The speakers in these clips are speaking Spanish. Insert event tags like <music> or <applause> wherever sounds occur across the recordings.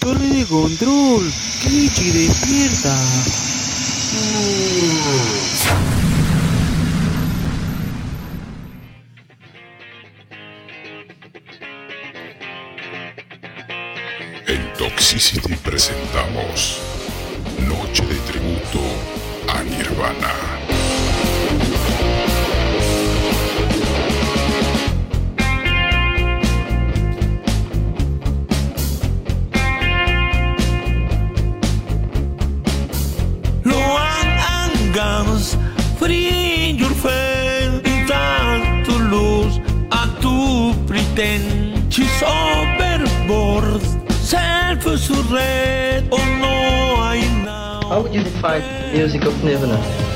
Torre de control. Kichi, despierta. En Toxicity presentamos Noche de Tributo a Nirvana. Music of music.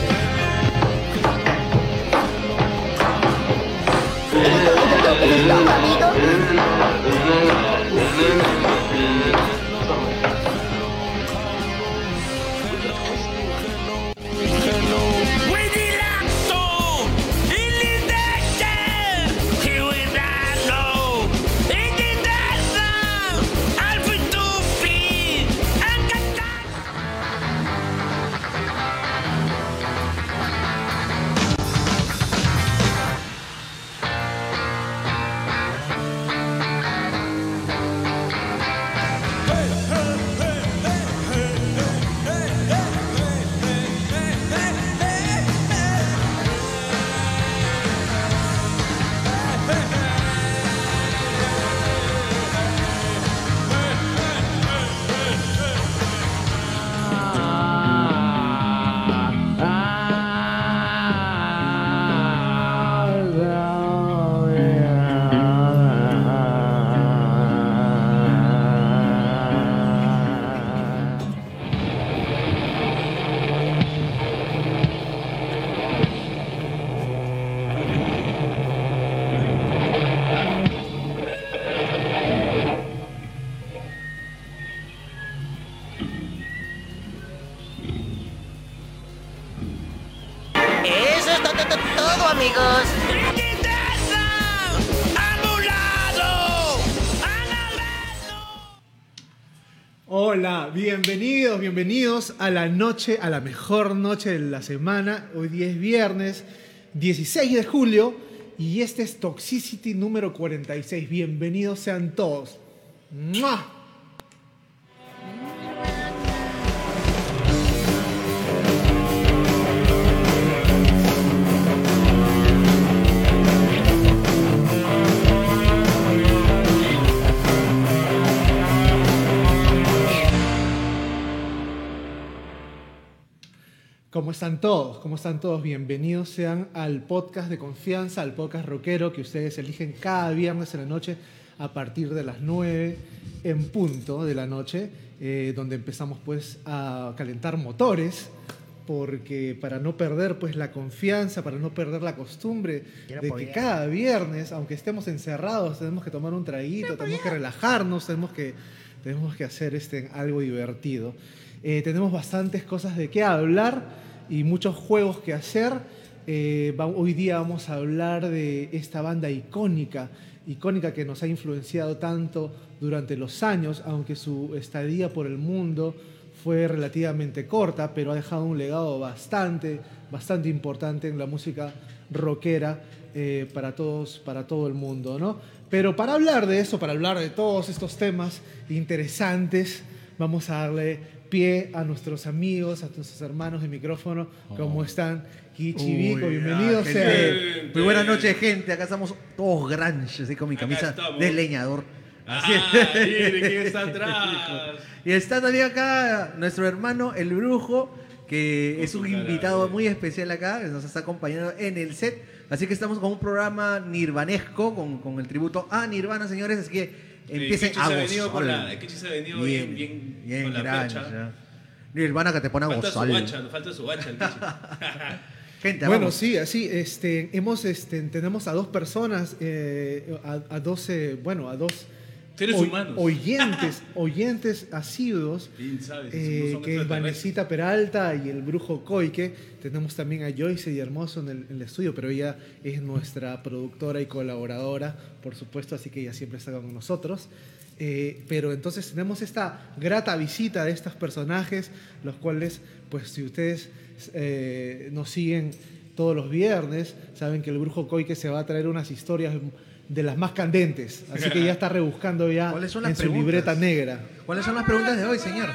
A la noche, a la mejor noche de la semana. Hoy día es viernes 16 de julio y este es Toxicity número 46. Bienvenidos sean todos. ¡Mua! ¿Cómo están todos? ¿Cómo están todos? Bienvenidos sean al podcast de confianza, al podcast rockero que ustedes eligen cada viernes en la noche a partir de las 9 en punto de la noche, eh, donde empezamos pues a calentar motores, porque para no perder pues la confianza, para no perder la costumbre Quiero de que cada viernes, aunque estemos encerrados, tenemos que tomar un traguito, tenemos que relajarnos, tenemos que, tenemos que hacer este, algo divertido. Eh, tenemos bastantes cosas de qué hablar y muchos juegos que hacer. Eh, hoy día vamos a hablar de esta banda icónica, icónica que nos ha influenciado tanto durante los años, aunque su estadía por el mundo fue relativamente corta, pero ha dejado un legado bastante, bastante importante en la música rockera eh, para todos, para todo el mundo, ¿no? Pero para hablar de eso, para hablar de todos estos temas interesantes, vamos a darle pie a nuestros amigos, a nuestros hermanos de micrófono. ¿Cómo están? Kichi, Vico, Uy, bienvenidos ah, gente. Muy buenas noches, gente. Acá estamos todos granches, así con mi camisa de leñador. Así Ah, <laughs> mire, ¿quién está <laughs> atrás? Y está también acá nuestro hermano, el brujo, que es un invitado de- muy especial acá, que nos está acompañando en el set. Así que estamos con un programa nirvanesco, con, con el tributo a Nirvana, señores. Así que empiecen a gozar. el Kichi se ha venido bien- bien con la grande, percha. ya. Nirvana que te pone a Falta su gozar. guacha, nos falta su guacha el Kichi. <laughs> Gente, Bueno, vamos. sí, así, este, hemos, este, tenemos a dos personas, eh, a, a dos, eh, bueno, a dos Seres oy- humanos. oyentes, <laughs> oyentes asiduos, Bien sabes, eh, que es. Vanesita Peralta y el brujo Coike. Tenemos también a Joyce y Hermoso en el, en el estudio, pero ella es nuestra productora y colaboradora, por supuesto, así que ella siempre está con nosotros. Eh, pero entonces tenemos esta grata visita de estos personajes, los cuales, pues si ustedes eh, nos siguen todos los viernes, saben que el brujo Coike se va a traer unas historias de las más candentes, así que ya está rebuscando ya ¿Cuáles son las en su preguntas? libreta negra. ¿Cuáles son las preguntas de hoy, señor?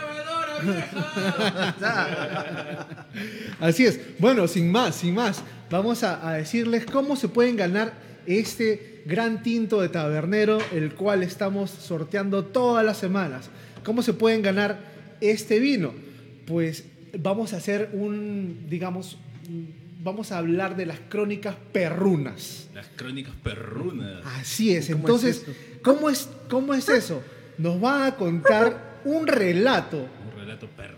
<laughs> Así es. Bueno, sin más, sin más, vamos a, a decirles cómo se pueden ganar este gran tinto de tabernero, el cual estamos sorteando todas las semanas. ¿Cómo se pueden ganar este vino? Pues vamos a hacer un, digamos, vamos a hablar de las crónicas perrunas. Las crónicas perrunas. Así es. ¿Cómo Entonces, es? ¿cómo es, ¿cómo es eso? Nos va a contar un relato Un relato perro.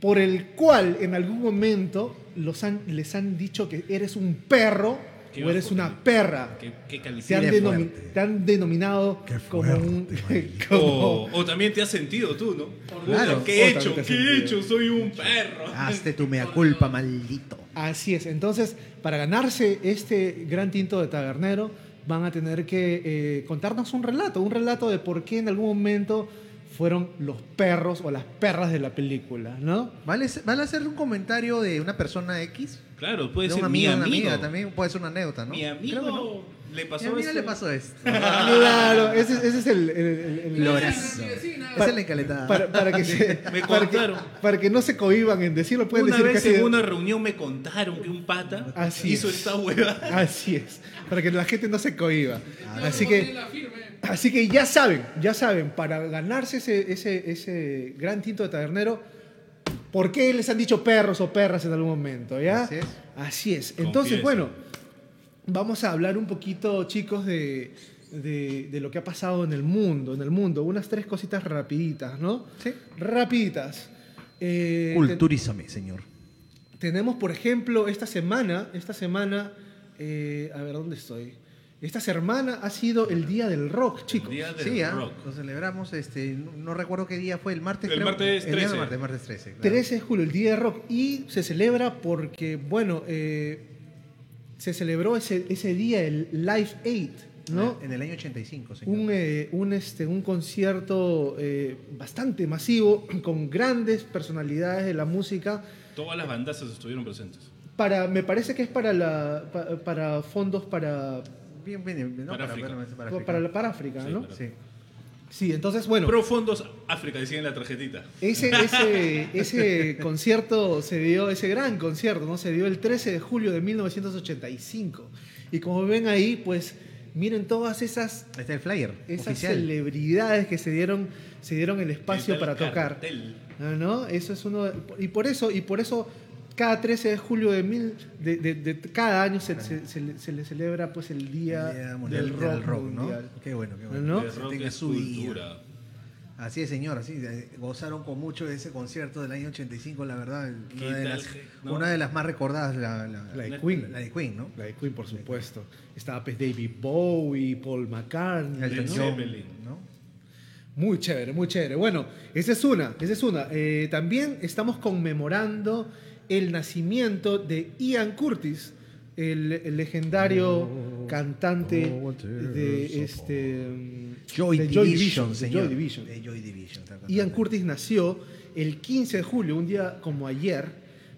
por el cual en algún momento los han- les han dicho que eres un perro Qué o eres una perra. ¿Qué, qué Te han, Qué denomi- fuerte. te han denominado como un... <laughs> como- O, o también te has sentido tú, ¿no? Claro. ¿Qué he hecho? ¿Qué he hecho? Soy un perro. Hazte tu <laughs> mea culpa, maldito. Así es. Entonces, para ganarse este gran tinto de tabernero, van a tener que eh, contarnos un relato, un relato de por qué en algún momento fueron los perros o las perras de la película, ¿no? ¿Vale, ¿Vale hacer un comentario de una persona X? Claro, puede de ser un mi amigo, una amigo. amiga, también puede ser una anécdota, ¿no? Mi Creo que no. amigo le pasó Mi amiga esto. le pasó esto. <laughs> Claro, ese, ese es el... el- el- el- Lorazo. Esa es la encaletada. para, para que <laughs> se- Me para que- para que no se cohiban en decirlo, pueden Una decir vez casi en una reunión me contaron que un pata Así hizo es. esta hueva. Así es, para que la gente no se cohiba. Así que, así que ya saben, ya saben, para ganarse ese, ese, ese gran tinto de tabernero, ¿por qué les han dicho perros o perras en algún momento? ¿ya? Así es. Así es. Entonces, bueno, vamos a hablar un poquito, chicos, de, de, de lo que ha pasado en el mundo, en el mundo. Unas tres cositas rapiditas, ¿no? Sí. Rapiditas. Eh, Culturízame, señor. tenemos, por ejemplo, esta semana, esta semana, eh, a ver, ¿dónde estoy? Esta semana ha sido el Día del Rock, chicos. Día del Sí, ¿ah? rock. lo celebramos, este, no, no recuerdo qué día fue, el martes El creo. martes El día 13. martes, martes 13. claro. 13 de julio, el Día del Rock. Y se celebra porque, bueno, eh, se celebró ese, ese día el Live Aid, ¿no? En el año 85, señor. Un, eh, un, este, un concierto eh, bastante masivo <clears throat> con grandes personalidades de la música. Todas las bandazas estuvieron presentes. Para, me parece que es para, la, pa- para fondos para, Bien, bien, bien, ¿no? Para África. para, para, África. para África, Sí, ¿no? para- Sí. Sí, entonces, bueno. Pro Fondos África, decía en la tarjetita. Ese, ese, ese concierto se dio, ese gran concierto, ¿no? Se dio el 13 de julio de 1985. Y como ven ahí, pues miren todas esas, Ahí está el flyer esas oficial. celebridades que se dieron, se dieron el espacio para el tocar. cartel. Ah, ¿No? Eso es uno. Y por eso, y por eso cada 13 de julio de, mil, de, de- de cada año se, se- se le- se le celebra pues el Día, El Día Mundial del del Rock, ¿no? Mundial. Qué bueno, qué bueno. ¿No? Que El se rock tenga es su día. cultura. Así es, señor, así eh, gozaron con mucho de ese concierto del año 85, la verdad, ¿Qué una de, las, je- no? una de las más recordadas, la, la- La de Queen. la de Queen, ¿no? La de Queen, por supuesto. Estaba pues David Bowie, Paul McCartney. Elton. ¿no? Muy chévere, muy chévere. Bueno, esa es una, esa es una. Eh, también estamos conmemorando el nacimiento de Ian Curtis, el, el legendario cantante de este Joy de Division, de señor. Joy Division. De Joy Division. está Ian. Curtis nació el 15 de julio, un día como ayer,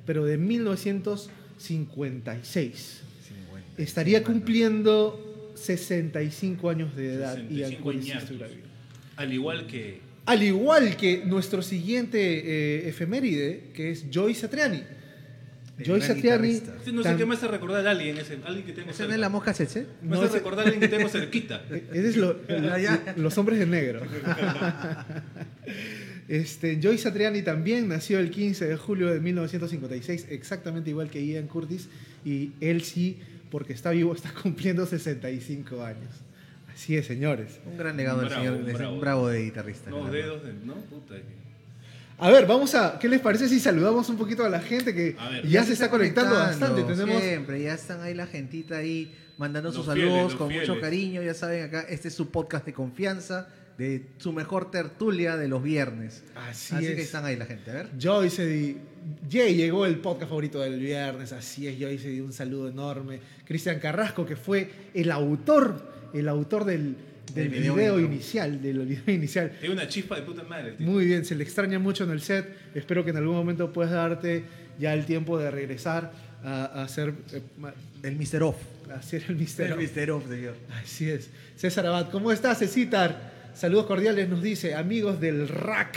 pero de 1956. 50. Estaría cumpliendo 65 años de edad Ian 65 Curtis. si añazos. estuviera vivo. Al igual que Al igual que nuestro siguiente eh, efeméride, que es Joy Satriani. El Joy gran Satriani. guitarrista. Este no sé tan- qué me hace recordar a alguien, ese, alguien que tengo ¿Ese cerca. es la mosca Tsetse? Me No, hace ese- recordar a alguien que tengo cerquita. <laughs> Ese es lo- Ah, los hombres de negro. <laughs> Este, Joy Satriani también nació el 15 de julio de 1956, exactamente igual que Ian Curtis, y él sí, porque está vivo, está cumpliendo 65 años. Así es, señores. Un gran legado Un del bravo, señor, un de- bravo. un bravo de guitarrista. Verdad. dedos de. No, puta. que- A ver, vamos a. ¿Qué les parece si saludamos un poquito a la gente que ver. ya, se está conectando bastante? Tenemos. Siempre, ya están ahí la gentita ahí mandando Los sus fieles, saludos con mucho cariño. Ya saben, acá este es su podcast de confianza, de su mejor tertulia de los viernes. Así, Así es. que están ahí la gente, a ver. Joy se di- Jay llegó el podcast favorito del viernes, así es, Joy se dio un saludo enorme. Cristian Carrasco, que fue el autor, el autor del, del Del video video, inicial, del video <laughs> inicial. Tiene una chispa de puta madre. tío. Muy bien, se le extraña mucho en el set. Espero que en algún momento puedas darte ya el tiempo de regresar a, a hacer, eh, El Mr. Off. a hacer el misterio. El Mr. Off, señor. Así es. César Abad, ¿cómo estás, Cecitar? Saludos cordiales, nos dice, amigos del RAC.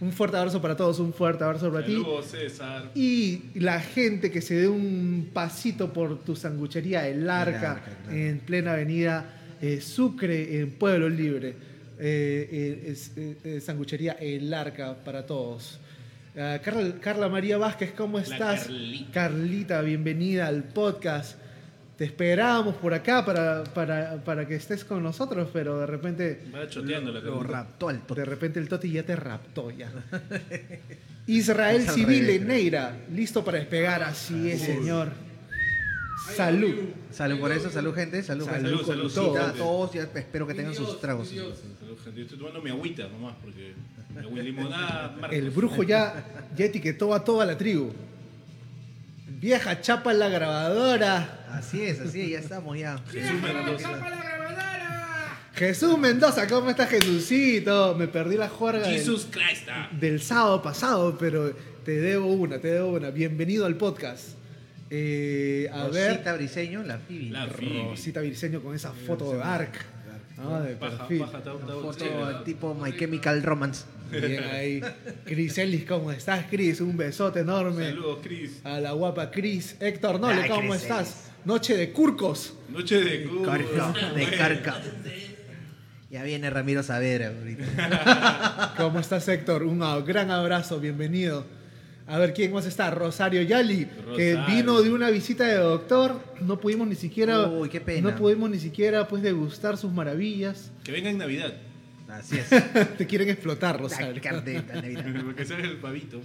Un fuerte abrazo para todos, un fuerte abrazo para ti. Saludos, César. Y la gente que se dé un pasito por tu sanguchería El Arca, Arca, claro. en plena avenida eh, Sucre, en Pueblo Libre. Eh, eh, eh, eh, sanguchería El Arca para todos. Ah, Carla, Carla María Vázquez, ¿cómo estás? Carlita. Carlita, bienvenida al podcast. Te esperábamos por acá para, para, para que estés con nosotros, pero de repente Va choteando la Lo raptó al de toque. repente el Toti ya te raptó ya. <laughs> Israel Civil. Neira, listo para despegar, así es, señor. Salud. Salud por eso, salud gente, salud, Salud Saludcita todo. a todos, ya espero que tengan sus tragos. Salud, gente. Yo estoy tomando mi agüita nomás porque mi agüita limonada. Marcos. El brujo ya, ya etiquetó a toda la tribu. Vieja chapa en la grabadora. Así es, así es, ya estamos ya. Jesús Mendoza. Jesús Mendoza, ¿cómo está Jesucito? Me perdí la juerga del, Jesus Christ. ah. del sábado pasado, pero te debo una, te debo una. Bienvenido al podcast. Eh, a ver. Rosita Briseño, la Phoebe. La Phoebe. Rosita Virseño con esa foto de Ark. Ah, de Baja, perfil. Foto tipo My Chemical Romance. Bien ahí. Cris Ellis, ¿cómo estás, Cris? Un besote enorme. Saludos, Chris. A la guapa Cris. Héctor Nole, Ay, ¿cómo Cris estás? Noche de curcos. Noche de. Carca, de carca. Ya viene Ramiro Savera ahorita. <laughs> ¿Cómo estás, Héctor? Un gran abrazo, bienvenido. A ver, ¿quién más está? Rosario Yali, que Rosario. vino de una visita de doctor. No pudimos ni siquiera. Uy, qué pena. No pudimos ni siquiera pues degustar sus maravillas. Que venga en Navidad. Así es. <laughs> Te quieren explotar, Rosario. <laughs> Porque sea el pavito.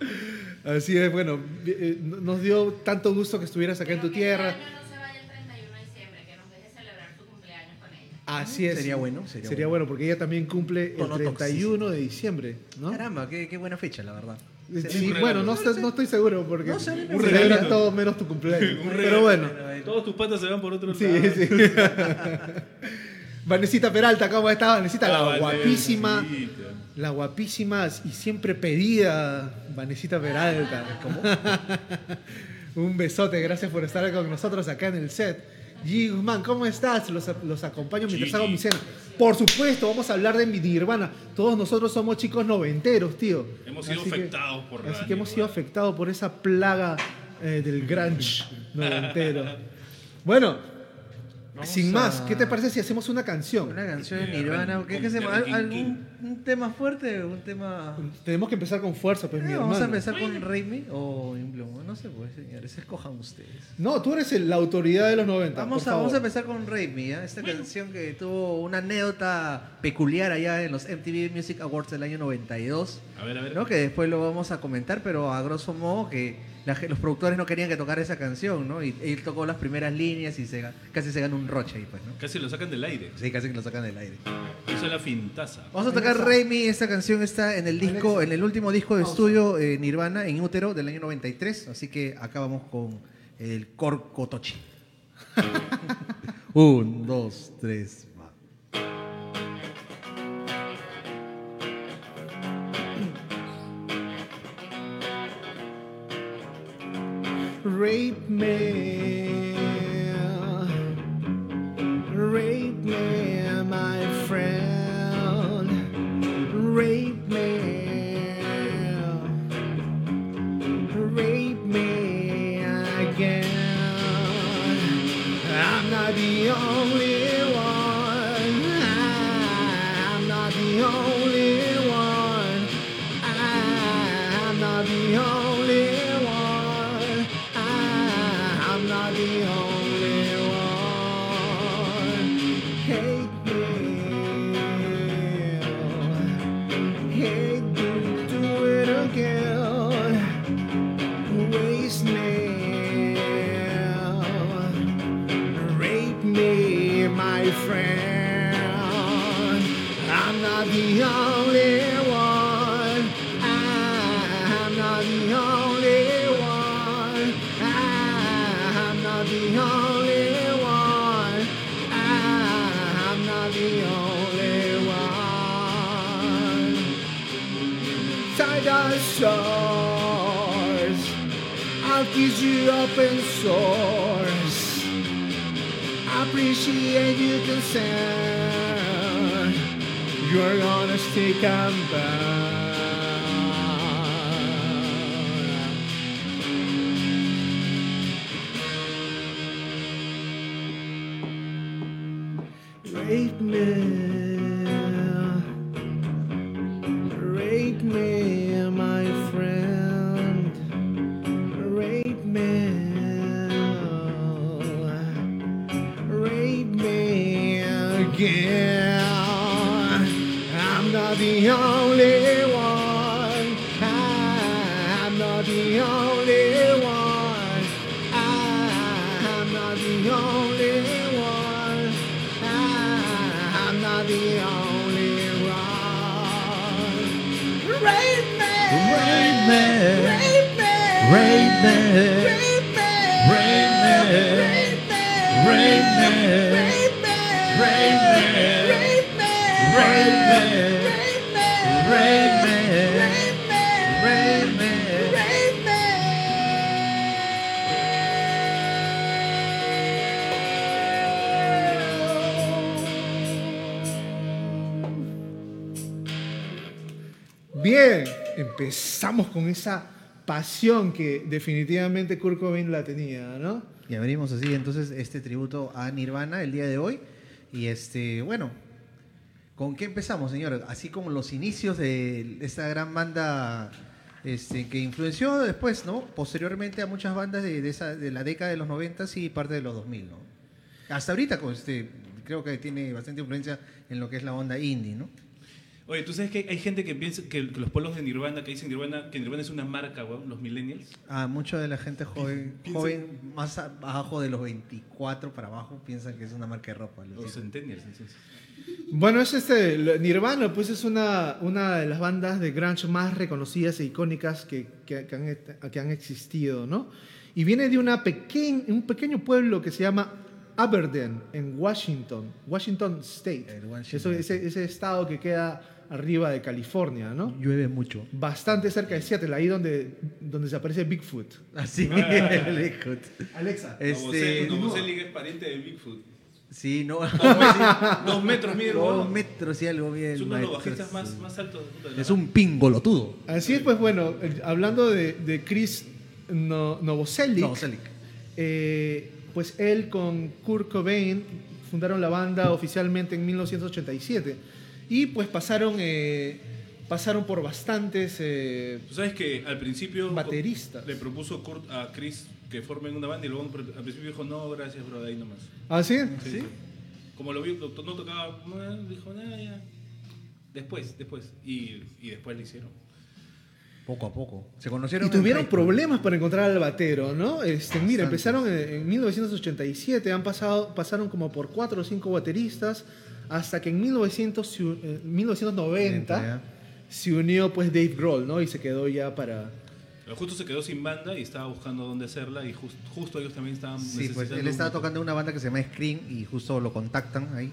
Así es, bueno, eh, nos dio tanto gusto que estuvieras acá en tu Pero que tierra. año no se vaya el 31 de diciembre, que nos deje celebrar su cumpleaños con ella. Así es. Sería bueno, sería Sería bueno, porque ella también cumple el Tono 31 de diciembre, ¿no? Caramba, qué, qué buena fecha, la verdad. Sí, bueno, no, sé- no estoy seguro porque No un parece. celebran todo menos tu cumpleaños. <laughs> Pero bueno, Todos tus patas se van por otro sí, lado. sí. <laughs> Vanesita Peralta, ¿cómo estás, Vanesita? La Ah, guapísima, Vanesita. la guapísima y siempre pedida Vanesita Peralta. <laughs> Un besote, gracias por estar con nosotros acá en el set. Guzmán, ¿cómo estás? Los, los acompaño mientras hago mi cena. Por supuesto, vamos a hablar de mi Nirvana. Todos nosotros somos chicos noventeros, tío. Hemos sido Así que- afectados por la Así que hemos sido afectados por esa plaga eh, del grunge <laughs> noventero. Bueno, Vamos sin más, a- ¿qué te parece si hacemos una canción? Una canción de Nirvana. ¿Qué, se llama? Ren King ¿Algún un tema fuerte? ¿Un tema...? Tenemos que empezar con fuerza, pues, mi Eh, vamos a empezar con Raimi o. No sé, pues, señores. Escojan ustedes. No, tú eres el- la autoridad de los 90. Vamos por a, vamos a favor. empezar con Raimi, ¿ya? esta canción que tuvo una anécdota peculiar allá en los MTV Music Awards del año 92, A ver, a ver. ¿no? que después lo vamos a comentar, pero a grosso modo que la ge- los productores no querían que tocara esa canción, ¿no? Y él tocó las primeras líneas y se, ga- casi se gana un roche ahí, pues, ¿no? Casi lo sacan del aire. Sí, casi que lo sacan del aire. Eso es la fintaza. Vamos a tocar Raimi, esta canción está en el disco, en el último disco de estudio eh, Nirvana, en Útero, del año 93, así que acá vamos con el Corcotochi. <laughs> Un, dos, tres, va. Rape me. you consent. You're gonna stick and burn. Esa pasión que definitivamente Kurt Cobain la tenía, ¿no? Y abrimos así entonces este tributo a Nirvana el día de hoy. Y este, bueno, ¿con qué empezamos, señor? Así como los inicios de esta gran banda este, que influenció después, ¿no? Posteriormente a muchas bandas de, esa, de la década de los 90 y parte de los 2000, ¿no? Hasta ahorita, este, creo que tiene bastante influencia en lo que es la onda indie, ¿no? Oye, ¿tú sabes que hay gente que piensa que, que los polos de Nirvana, que dicen Nirvana, que Nirvana es una marca, weón, los millennials? Ah, mucha de la gente joven, <laughs> joven más abajo de los 24 para abajo, piensan que es una marca de ropa. Los centennials, entonces. Bueno, es este, Nirvana, pues es una, una de las bandas de grunge más reconocidas e icónicas que, que- que han, que han existido, ¿no? Y viene de una pequeñ- un pequeño pueblo que se llama Aberdeen, en Washington, Washington State. Washington. Eso, ese, ese estado que queda arriba de California, ¿no? Llueve mucho. Bastante cerca de Seattle, ahí donde, donde se aparece Bigfoot. Así, Ah. Bigfoot. Alexa. Este, Novoselic es pariente de Bigfoot. sí, no. Dos metros mide Dos metros y algo bien. Es uno de los bajistas más, más altos de Es un pingolotudo. Así es, pues bueno, eh, hablando de, de Chris no, Novoselic, Novoselic. eh, pues él con Kurt Cobain fundaron la banda oficialmente en 1987 y pues pasaron, eh, pasaron por bastantes eh, Tú sabes que al principio bateristas. le propuso Kurt a Chris que formen una banda y luego al principio dijo, no, gracias, bro, de ahí nomás. ¿Ah, sí? Sí, sí. Como lo vio, no no tocaba, dijo, nada, ya. Después, después. Y, y después lo hicieron. Poco a poco. Se conocieron. Y tuvieron problemas para encontrar al batero, ¿no? Este, mira, empezaron en, en 1987, han pasado, pasaron como por cuatro o cinco bateristas, hasta que en 1900 se u- eh, 1990 ya. se unió pues Dave Grohl, ¿no? Y se quedó ya para... Pero justo se quedó sin banda y estaba buscando dónde hacerla y jus- justo ellos también estaban Sí, pues él estaba un- tocando una banda que se llama Scream y justo lo contactan ahí.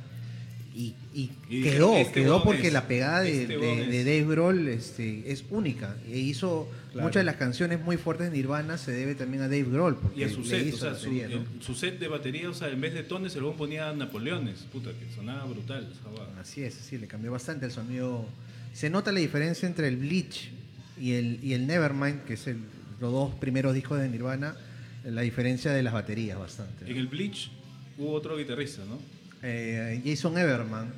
Y, y Y quedó, este quedó porque es, la pegada de, este de- de. Dave Grohl este, es única. E hizo Claro. muchas de las canciones muy fuertes de Nirvana se debe también a Dave Grohl. Porque Y a su set, o sea, la su, batería, ¿no? su set de batería, o sea, en vez de tones, el huevón ponía Napoleones. Puta, que sonaba brutal. Así es, sí, le cambió bastante el sonido. Se nota la diferencia entre el Bleach y el, y el Nevermind, que es el- los dos primeros discos de Nirvana, la diferencia de las baterías bastante. ¿no? En el Bleach hubo otro guitarrista, ¿no? Eh, Jason Everman,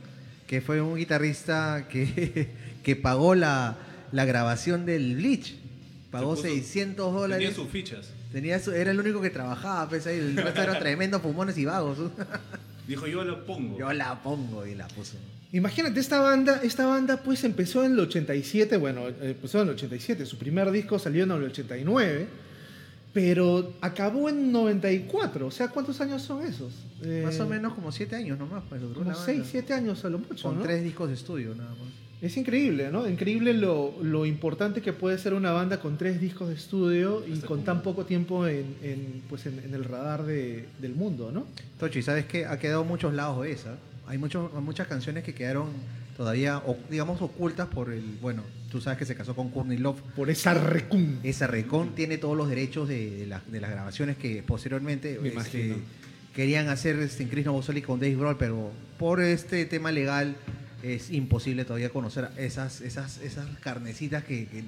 que fue un guitarrista que, <laughs> que pagó la, la grabación del Bleach. Pagó puso- 600 dólares. Tenía sus fichas. Tenía su- era el único que trabajaba, pues, ahí, el resto eran <laughs> tremendos fumones y vagos. <laughs> Dijo, yo lo pongo. Yo la pongo y la puso. Imagínate, esta banda, esta banda pues empezó en el 87, bueno, eh, empezó en el 87, su primer disco salió en el 89, pero acabó en 94, o sea, ¿cuántos años son esos? Eh, Más o menos como 7 años nomás. Pues, Como la 6, banda. 7 años a lo mucho, Con ¿no? tres discos de estudio nada más. Es increíble, ¿no? Increíble lo, lo importante que puede ser una banda con tres discos de estudio y con tan poco tiempo en, en, pues en, en el radar de- del mundo, ¿no? Tochi, ¿sabes qué? Ha quedado muchos lados de esa. Hay, mucho- hay muchas canciones que quedaron todavía, digamos, ocultas por el, bueno, tú sabes que se casó con Courtney Love. Por esa recun. Esa recon tiene todos los derechos de, de la- de las grabaciones que posteriormente Me este, querían hacer este, en Chris Novoselic con Dave Grohl, pero por este tema legal es imposible todavía conocer esas, esas, esas carnecitas que, que,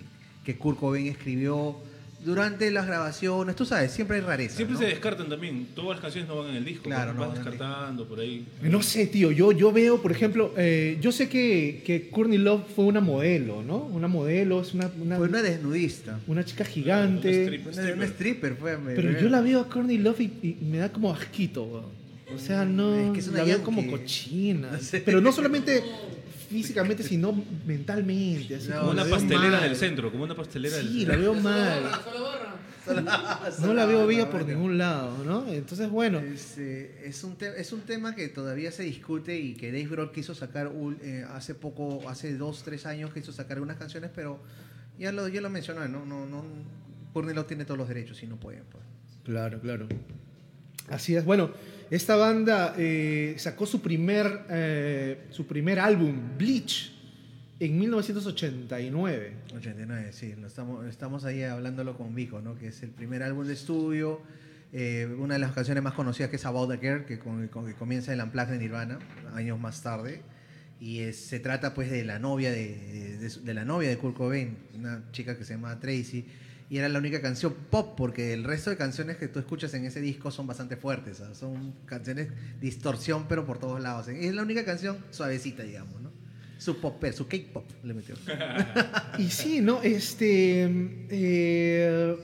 que Kurt Cobain escribió durante las grabaciones. Tú sabes, siempre hay rareza. Siempre ¿no? se descartan también. Todas las canciones no van en el disco. Claro, van no el descartando por ahí. No sé, tío, yo, yo veo, por ejemplo, eh, yo sé que, que Courtney Love fue una modelo, ¿no? Una modelo, es una, una, Fue una desnudista. una chica Una gigante. strip- Una, stripper. una stripper fue. me- Pero me- yo la veo a Courtney Love y, y me da como asquito, weón. O sea, no. Es que es una la veo como cochina. No sé. Pero no solamente físicamente, sino mentalmente. Así No, como una la veo pastelera mal. del centro, como una pastelera del Sí, centro. la veo <laughs> mal. No la veo bella por ningún lado, ¿no? Entonces, bueno. Este, es, un es un tema que todavía se discute y que Dave Grohl quiso sacar ul- eh, hace poco, hace dos, tres años quiso sacar unas canciones, pero ya lo, ya lo mencioné, ¿no? no, no Love tiene todos los derechos y no pueden. Pues. Claro, claro. Así es. Bueno, esta banda eh, sacó su primer, eh, su primer álbum, Bleach, en 1989. 89, sí, estamos, estamos ahí hablándolo con Vico, ¿no? Que es el primer álbum de estudio, eh, una de las canciones más conocidas que es About the Girl, que, comienza el Unplugged de Nirvana, años más tarde. Y se trata pues de la novia de, de, de la novia de Kurt Cobain, una chica que se llama Tracy. Y era la única canción pop, porque el resto de canciones que tú escuchas en ese disco son bastante fuertes, ¿sabes? son canciones distorsión, pero por todos lados. Es la única canción suavecita, digamos, ¿no? Su pop, su cake pop le metió. <laughs> Y sí, ¿no? Este. eh,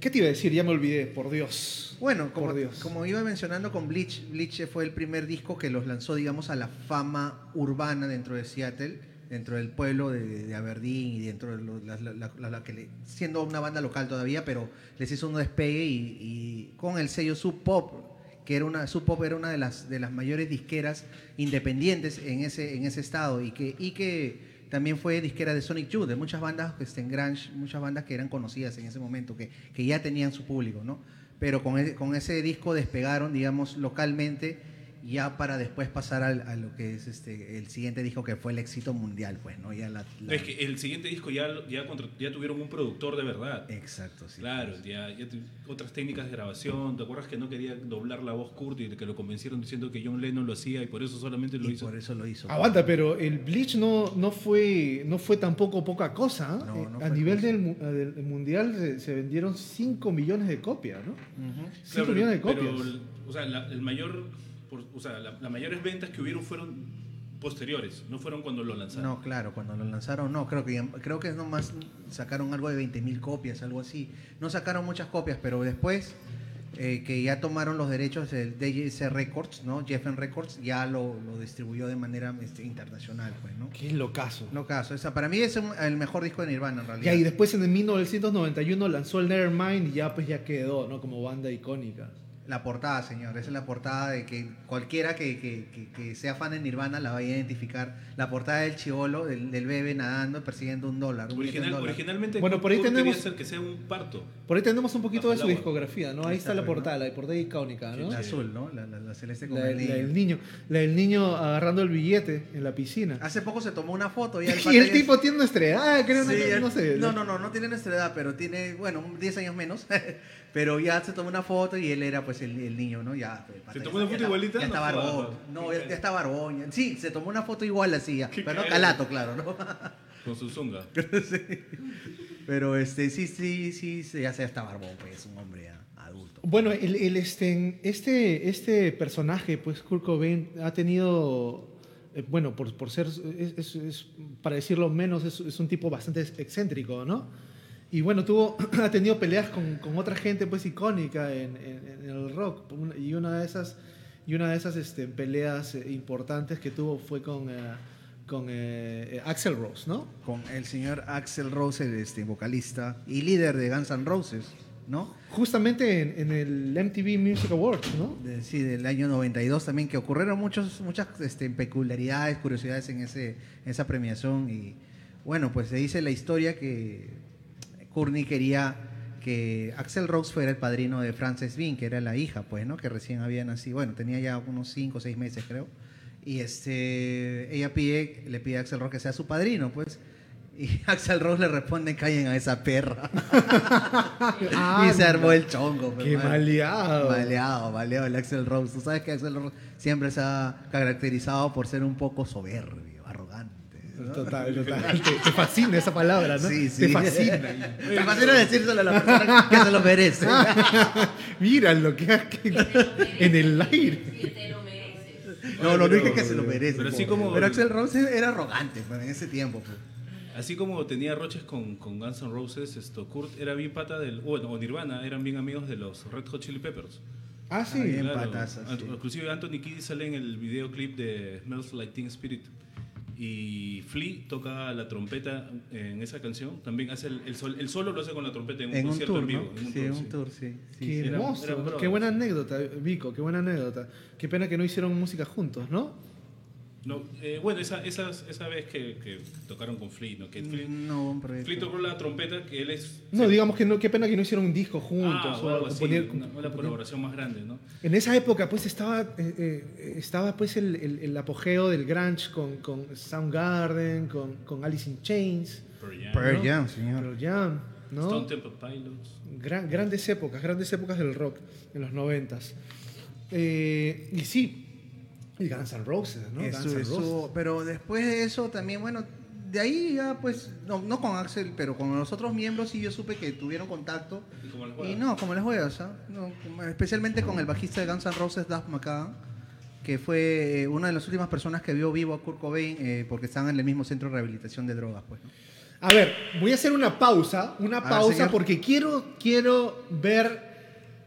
¿Qué te iba a decir? Ya me olvidé, por Dios. Bueno, como, Por Dios. como iba mencionando con Bleach, Bleach fue el primer disco que los lanzó, digamos, a la fama urbana dentro de Seattle, dentro del pueblo de, de Aberdeen y dentro de lo- la, la- la- que le- siendo una banda local todavía, pero les hizo un despegue y, y con el sello Sub Pop, que era una Sub Pop era una de las de las mayores disqueras independientes en ese en ese estado y que y que también fue disquera de Sonic Youth, de muchas bandas este, en grunge, muchas bandas que eran conocidas en ese momento, que, que ya tenían su público, ¿no? Pero con, e- con ese disco despegaron, digamos, localmente, ya para después pasar al- a lo que es este el siguiente disco que fue el éxito mundial, pues, ¿no? Ya la, la- Es que el siguiente disco ya, ya, contra- ya tuvieron un productor de verdad. Exacto, sí. Claro, ya, otras técnicas de grabación. ¿Te acuerdas que no quería doblar la voz Kurt y que lo convencieron diciendo que John Lennon lo hacía y por eso solamente lo Y hizo? por eso lo hizo. Aguanta, pero el Bleach no, no, fue, no fue tampoco poca cosa. ¿eh? No, no a nivel del, del mundial se, se vendieron 5 millones de copias, ¿no? Ujú. 5 Claro, millones de pero, copias. el- o sea, la, el mayor, por- o sea, la- las mayores ventas que hubieron fueron posteriores, no fueron cuando lo lanzaron. No, claro, cuando lo lanzaron, no, creo que creo que nomás sacaron algo de 20.000 copias, algo así. No sacaron muchas copias, pero después eh, que ya tomaron los derechos del DJC Records, ¿no? Jeffen Records, ya lo, lo distribuyó de manera este, internacional, pues, ¿no? Qué locazo. No caso, esa para mí es un- el mejor disco de Nirvana en realidad. Ya, y después en el 1991 lanzó el Nevermind y ya pues ya quedó, ¿no? Como banda icónica. La portada, señor, esa es la portada de que cualquiera que, que- que- que sea fan de Nirvana la va a identificar. La portada del chivolo, del, del bebé nadando, persiguiendo un dólar. Un Original- dólar. originalmente Bueno, por ahí tenemos- hacer que sea un parto. Por ahí tenemos un poquito de su discografía, ¿no? Ahí está está, la pues, ¿no? portada, la portada icónica, ¿no? La azul, ¿no? La, la- la celeste con La, el la niño. del niño. La del niño agarrando el billete en la piscina. Hace poco se tomó una foto y <laughs> el, y el tipo tiene nuestra edad, creo, Sí, no, no sé. No, no, no, no tiene nuestra edad, pero tiene, bueno, 10 años menos. <laughs> pero ya se tomó una foto y él era pues el, el niño, ¿no? Ya. el pata ¿Se tomó una foto igualita? Ya está No barbón. No, ya, ya está barbón. Sí, se tomó una foto igual así ya. Pero no calato, claro, ¿no? <laughs> Con su zunga. <laughs> Sí. Pero este, sí, sí, sí, sí, ya se está barbón, pues es un hombre ya adulto. Bueno, el, el, este, este, este personaje, pues Kurt Cobain, ha tenido, eh, bueno, por, por ser, es, es- es, para decirlo menos, es, es un tipo bastante excéntrico, ¿no? Y bueno, tuvo, <clears throat> ha tenido peleas con, con otra gente, pues, icónica en, en- en el rock. Y una de esas, y una de esas este, peleas eh, importantes que tuvo fue con, eh, con eh, eh, Axel Rose, ¿no? Con el señor Axel Rose, el, este, vocalista y líder de Guns N' Roses, ¿no? Justamente en, en el MTV Music Awards, ¿no? De- sí, del año 92 también, que ocurrieron muchos, muchas este, peculiaridades, curiosidades en ese, esa premiación. Y bueno, pues se dice la historia que Courtney quería que Axel Rose fuera el padrino de Frances Bean, que era la hija, pues, ¿no? Que recién había nacido, bueno, tenía ya unos 5 o 6 meses, creo. Y este, ella pide, le pide a Axel Rose que sea su padrino, pues. Y <laughs> Axel Rose le responde, callen a esa perra. <laughs> y se armó el chongo. pues, Qué maleado. Maleado, maleado el Axel Rose. Tú sabes que Axel Rose siempre se ha caracterizado por ser un poco soberbio. ¿No? Total, <laughs> total. Te, te fascina esa palabra, ¿no? Sí, sí. Te fascina. <laughs> Me fascina decírselo a la persona que se lo merece. <laughs> Mira lo que ha en el aire. Te lo mereces. No, no, no dije que se lo merece. Pero así po. como- Pero Axel Rose era arrogante pues, en ese tiempo. pues. Así como tenía roches con, con Guns N' Roses, esto, Kurt era bien pata del. Bueno, o Nirvana eran bien amigos de los Red Hot Chili Peppers. Ah, sí. bien Claro. sí. Inclusive Anthony Kiddis sale en el videoclip de Smells Like Teen Spirit. Y Flea toca la trompeta en esa canción. También hace el, el, sol- el solo lo hace con la trompeta en un En un concierto tour, en vivo. ¿no? en un Sí, tour, un sí. tour, sí. sí. Qué hermoso. qué buena anécdota, Vico, qué buena anécdota. Qué pena que no hicieron música juntos, ¿no? No, eh, bueno, esa, esas- esa vez que, que tocaron con Flea, ¿no? Que Flea, No. Flea tocó la trompeta, que él es. No, digamos que no, qué pena que no hicieron un disco juntos. Ah, o o algo así, componer- una, una colaboración más grande, ¿no? En esa época, pues estaba, eh, eh, estaba pues el, el- el apogeo del grunge con, con Soundgarden, con, con Alice in Chains, Pearl Jam, Pearl ¿no? Jam, señor. Pearl Jam, ¿no? Stone Temple Pilots. Gran- grandes épocas, grandes épocas del rock en los noventas. Eh, y sí, y Guns N' Roses, ¿no? Eso, Guns N' eso, Roses. pero después de eso también, bueno, de ahí ya pues, no, no con Axel, pero con los otros miembros sí yo supe que tuvieron contacto. Y como las Y no, como las juegas. No, especialmente con el bajista de Guns N' Roses, Duff McCagan, que fue eh, una de las últimas personas que vio vivo a Kurt Cobain eh, porque estaban en el mismo centro de rehabilitación de drogas, pues. ¿no? A ver, voy a hacer una pausa, una pausa porque quiero, quiero ver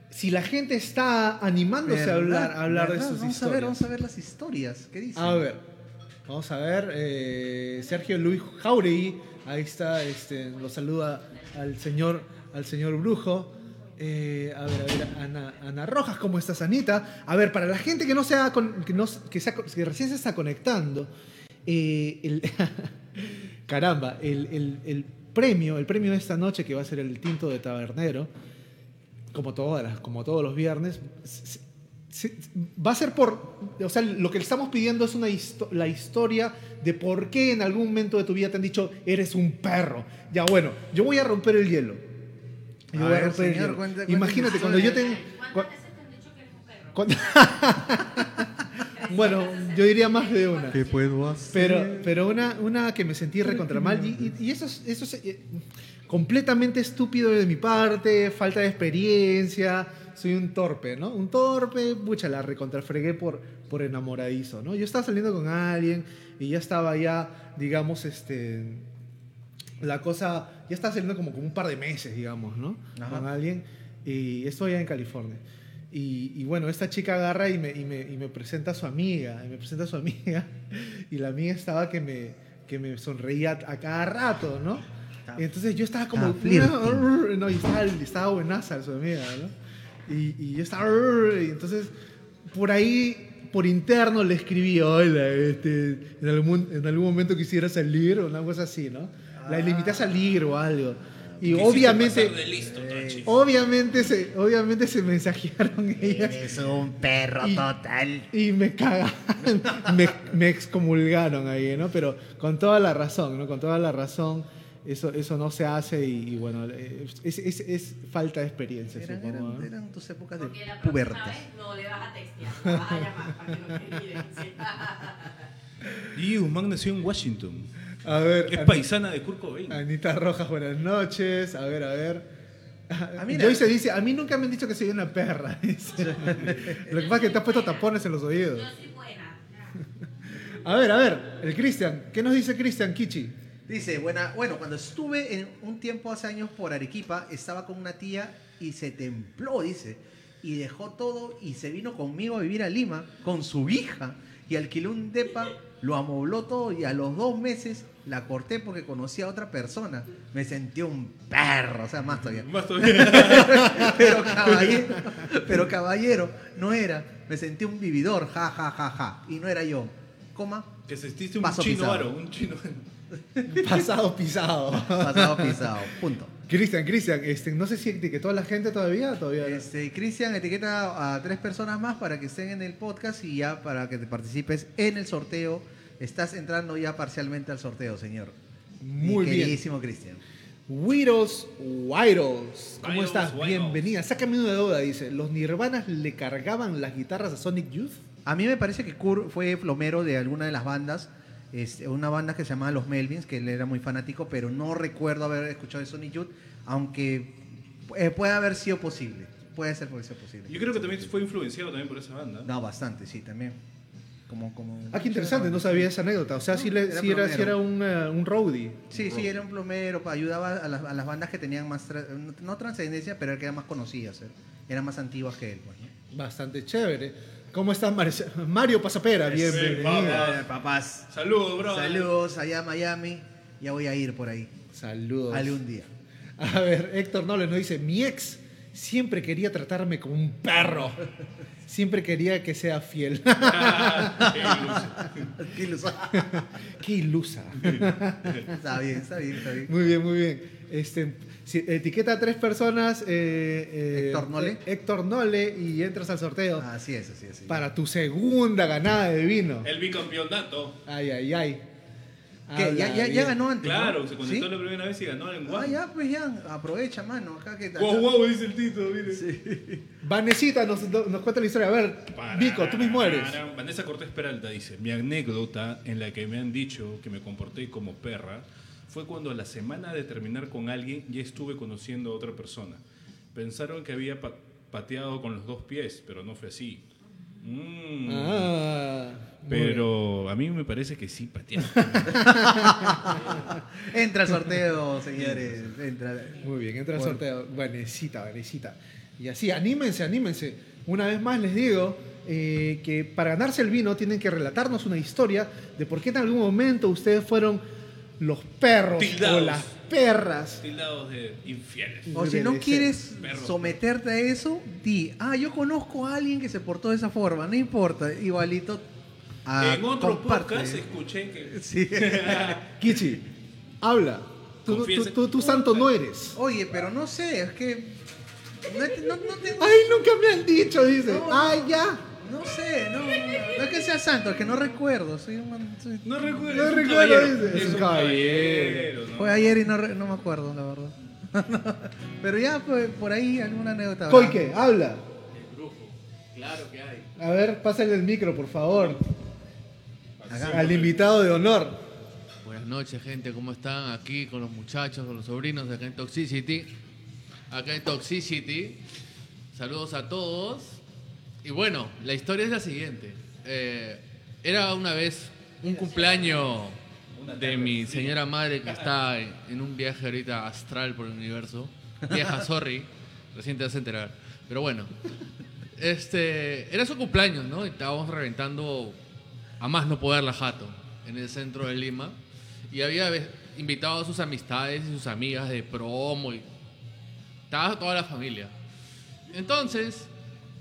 si la gente está animándose a hablar, a hablar de sus vamos historias. A ver, vamos a ver las historias. ¿Qué dicen? A ver, vamos a ver. eh, Sergio Luis Jauregui, ahí está, este, lo saluda al señor, al señor Brujo. Eh, a ver, a ver, Ana, Ana Rojas, ¿cómo estás, Anita? A ver, para la gente que no sea, que, no, que, sea- que recién se está conectando, eh, el- <laughs> caramba, el, el- el premio, el premio de esta noche que va a ser el tinto de tabernero, como todas las, como todos los viernes, se- se- va a ser por, o sea, lo que le estamos pidiendo es una histo- la historia de por qué en algún momento de tu vida te han dicho eres un perro. Ya bueno, yo voy a romper el hielo. Yo A voy a ver, romper el señor, hielo. cuente- cuente Imagínate cuando yo tengo ¿Cuántas veces te han dicho que eres un perro? cuando- <laughs> bueno, yo diría más de una. ¿Qué puedo hacer? Pero, pero una, una que me sentí recontra mal. Y, y- y eso es, eso es, eh, completamente estúpido de mi parte, falta de experiencia. Soy un torpe, ¿no? Un torpe, pucha, la recontrafregué por, por enamoradizo, ¿no? Yo estaba saliendo con alguien y ya estaba ya, digamos, este. La cosa. Ya estaba saliendo como con un par de meses, digamos, ¿no? Ajá. Con alguien. Y estoy allá en California. Y, y bueno, esta chica agarra y me, y, me, y me presenta a su amiga. Y me presenta a su <laughs> amiga. Y la amiga estaba que me, que me sonreía a cada rato, ¿no? Y entonces yo estaba como. Estaba. No, y estaba, estaba buenaza su amiga, ¿no? Y, y yo estaba. Y entonces, por ahí, por interno le escribí: Hola, este, en, algún, en algún momento quisiera salir o una cosa así, ¿no? La invité a salir o algo. Y Quisiste obviamente. listo, Tachi. Obviamente se, obviamente se mensajearon <laughs> ellas Eres un perro Y- total. y me cagaron, <laughs> me, me excomulgaron ahí, ¿no? Pero con toda la razón, ¿no? Con toda la razón, eso, eso no se hace y, y bueno, es, es- es falta de experiencia, Eran, supongo. eran- ¿no? eran tus épocas de Porque la próxima pubertas. vez no le vas a textear, la vas a llamar para que no evidencia. <laughs> Y Guzmán nació en Washington. A ver, Es paisana de Kurt Cobain. Anita Rojas, buenas noches. A ver, a ver. Ah. Joyce dice, a mí nunca me han dicho que soy una perra. <laughs> Lo que pasa es que te has puesto tapones en los oídos. Yo soy buena. <laughs> A ver, a ver, el Cristian. ¿Qué nos dice Cristian Kichi? Dice, buena, bueno, cuando estuve en un tiempo hace años por Arequipa, estaba con una tía y se templó, dice. Y dejó todo y se vino conmigo a vivir a Lima con su hija. Y alquiló un depa, lo amobló todo y a los dos meses la corté porque conocía a otra persona. Me sentí un perro, o sea, más todavía. Más <laughs> todavía. pero caballero, pero caballero, no era. Me sentí un vividor, ja, ja, ja, ja. Y no era yo. Coma, Que un Paso chino aro, un chino. <laughs> Pasado pisado. Pasado pisado. Punto. Cristian, Cristian, este, no sé si etiquetó a la gente todavía. todavía no. Este, Cristian etiqueta a tres personas más para que estén en el podcast y ya para que te participes en el sorteo. Estás entrando ya parcialmente al sorteo, señor. Muy Mi bien. queridísimo Cristian. Widows Widows. ¿Cómo Widows, estás? Widows. Bienvenida. Sácame una duda, dice. ¿Los Nirvanas le cargaban las guitarras a Sonic Youth? A mí me parece que Kurt fue plomero de alguna de las bandas. Este, una banda que se llamaba Los Melvins, que él era muy fanático, pero no recuerdo haber escuchado de Sonic Youth, aunque eh, puede haber sido posible. Puede ser puede ser posible. Yo creo que también fue influenciado también por esa banda. No, bastante, sí, también. Como, como... Ah, qué interesante, no sabía esa anécdota. O sea, No, sí, le- era sí era, sí era un, eh, un roadie. Sí, sí, era un plomero, pa- ayudaba a las, a las bandas que tenían más, tra- no trascendencia, pero que eran más conocidas, ¿eh? eran más antiguas que él. Pues, ¿no? Bastante chévere. ¿Cómo estás, Mar- Mario Pasapera? Bienvenido. Eh, papás. Saludos, bro. Saludos allá a Miami. Ya voy a ir por ahí. Saludos. Algún día. A ver, Héctor Noles nos dice, mi ex siempre quería tratarme como un perro. Siempre quería que sea fiel. <laughs> Qué iluso. Qué ilusa. está bien, está bien, está bien. Muy bien, muy bien. Este, si- etiqueta a tres personas. eh, eh, Héctor Nole. eh, Héctor Nole y entras al sorteo Así es, así es. así para tu segunda ganada de vino. El bicampeonato. Ay, ay, ay. ¿Qué? Ya, ya, ya ganó antes. Claro, ¿no? se conectó ¿Sí? la primera vez y ganó en Ah, Guam. ya, pues ya. Aprovecha, mano. Acá que Wow, wow, dice el Tito, mire. <laughs> Vanesita nos, nos cuenta la historia. A ver, Vico, tú mismo eres. Vanessa Cortés Peralta dice, mi anécdota en la que me han dicho que me comporté como perra fue cuando a la semana de terminar con alguien ya estuve conociendo a otra persona. Pensaron que había pa- pateado con los dos pies, pero no fue así. Mm. Ah, pero a mí me parece que sí patearon. <laughs> Entra al sorteo, señores. Entra. Muy bien, entra el Bueno. sorteo. Vanesita, Vanesita. Y así, anímense, anímense. Una vez más les digo eh, que para ganarse el vino tienen que relatarnos una historia de por qué en algún momento ustedes fueron los perros Tildados. o las perras. Tildados de infieles. O si no quieres someterte a eso, di, ah, yo conozco a alguien que se portó de esa forma, no importa, igualito. ah, en otro comparte. podcast escuché que... Sí. <laughs> Kichi, habla. Tú, tú- Confiesa. tú- tú santo no eres. Oye, pero no sé, es que. No, no, no tengo- Ay, nunca me han dicho, dice. No. Ay, ya. No sé, no, no, no es que sea santo, es que no recuerdo. Soy un, soy- No recuerdo. No recuerdo, dice. Es un caballero. ¿no? Fue ayer y no, re- no me acuerdo, la verdad. <laughs> pero ya, pues, por ahí alguna anécdota. Koike, habla. Claro que hay. A ver, pásale el micro, por favor. Acá. Al invitado de honor. Buenas noches, gente. ¿Cómo están? Aquí con los muchachos, con los sobrinos de acá en Toxicity. Acá en Toxicity. Saludos a todos. Y bueno, la historia es la siguiente. Eh, era una vez un cumpleaños de mi señora madre que está en, un viaje ahorita astral por el universo. Vieja, <laughs> sorry. Recién te vas a enterar. Pero bueno. Este, era su cumpleaños, ¿no? Y estábamos reventando a más no poder la jato en el centro de Lima. Y había invitado a sus amistades y sus amigas de promo y estaba toda la familia. Entonces,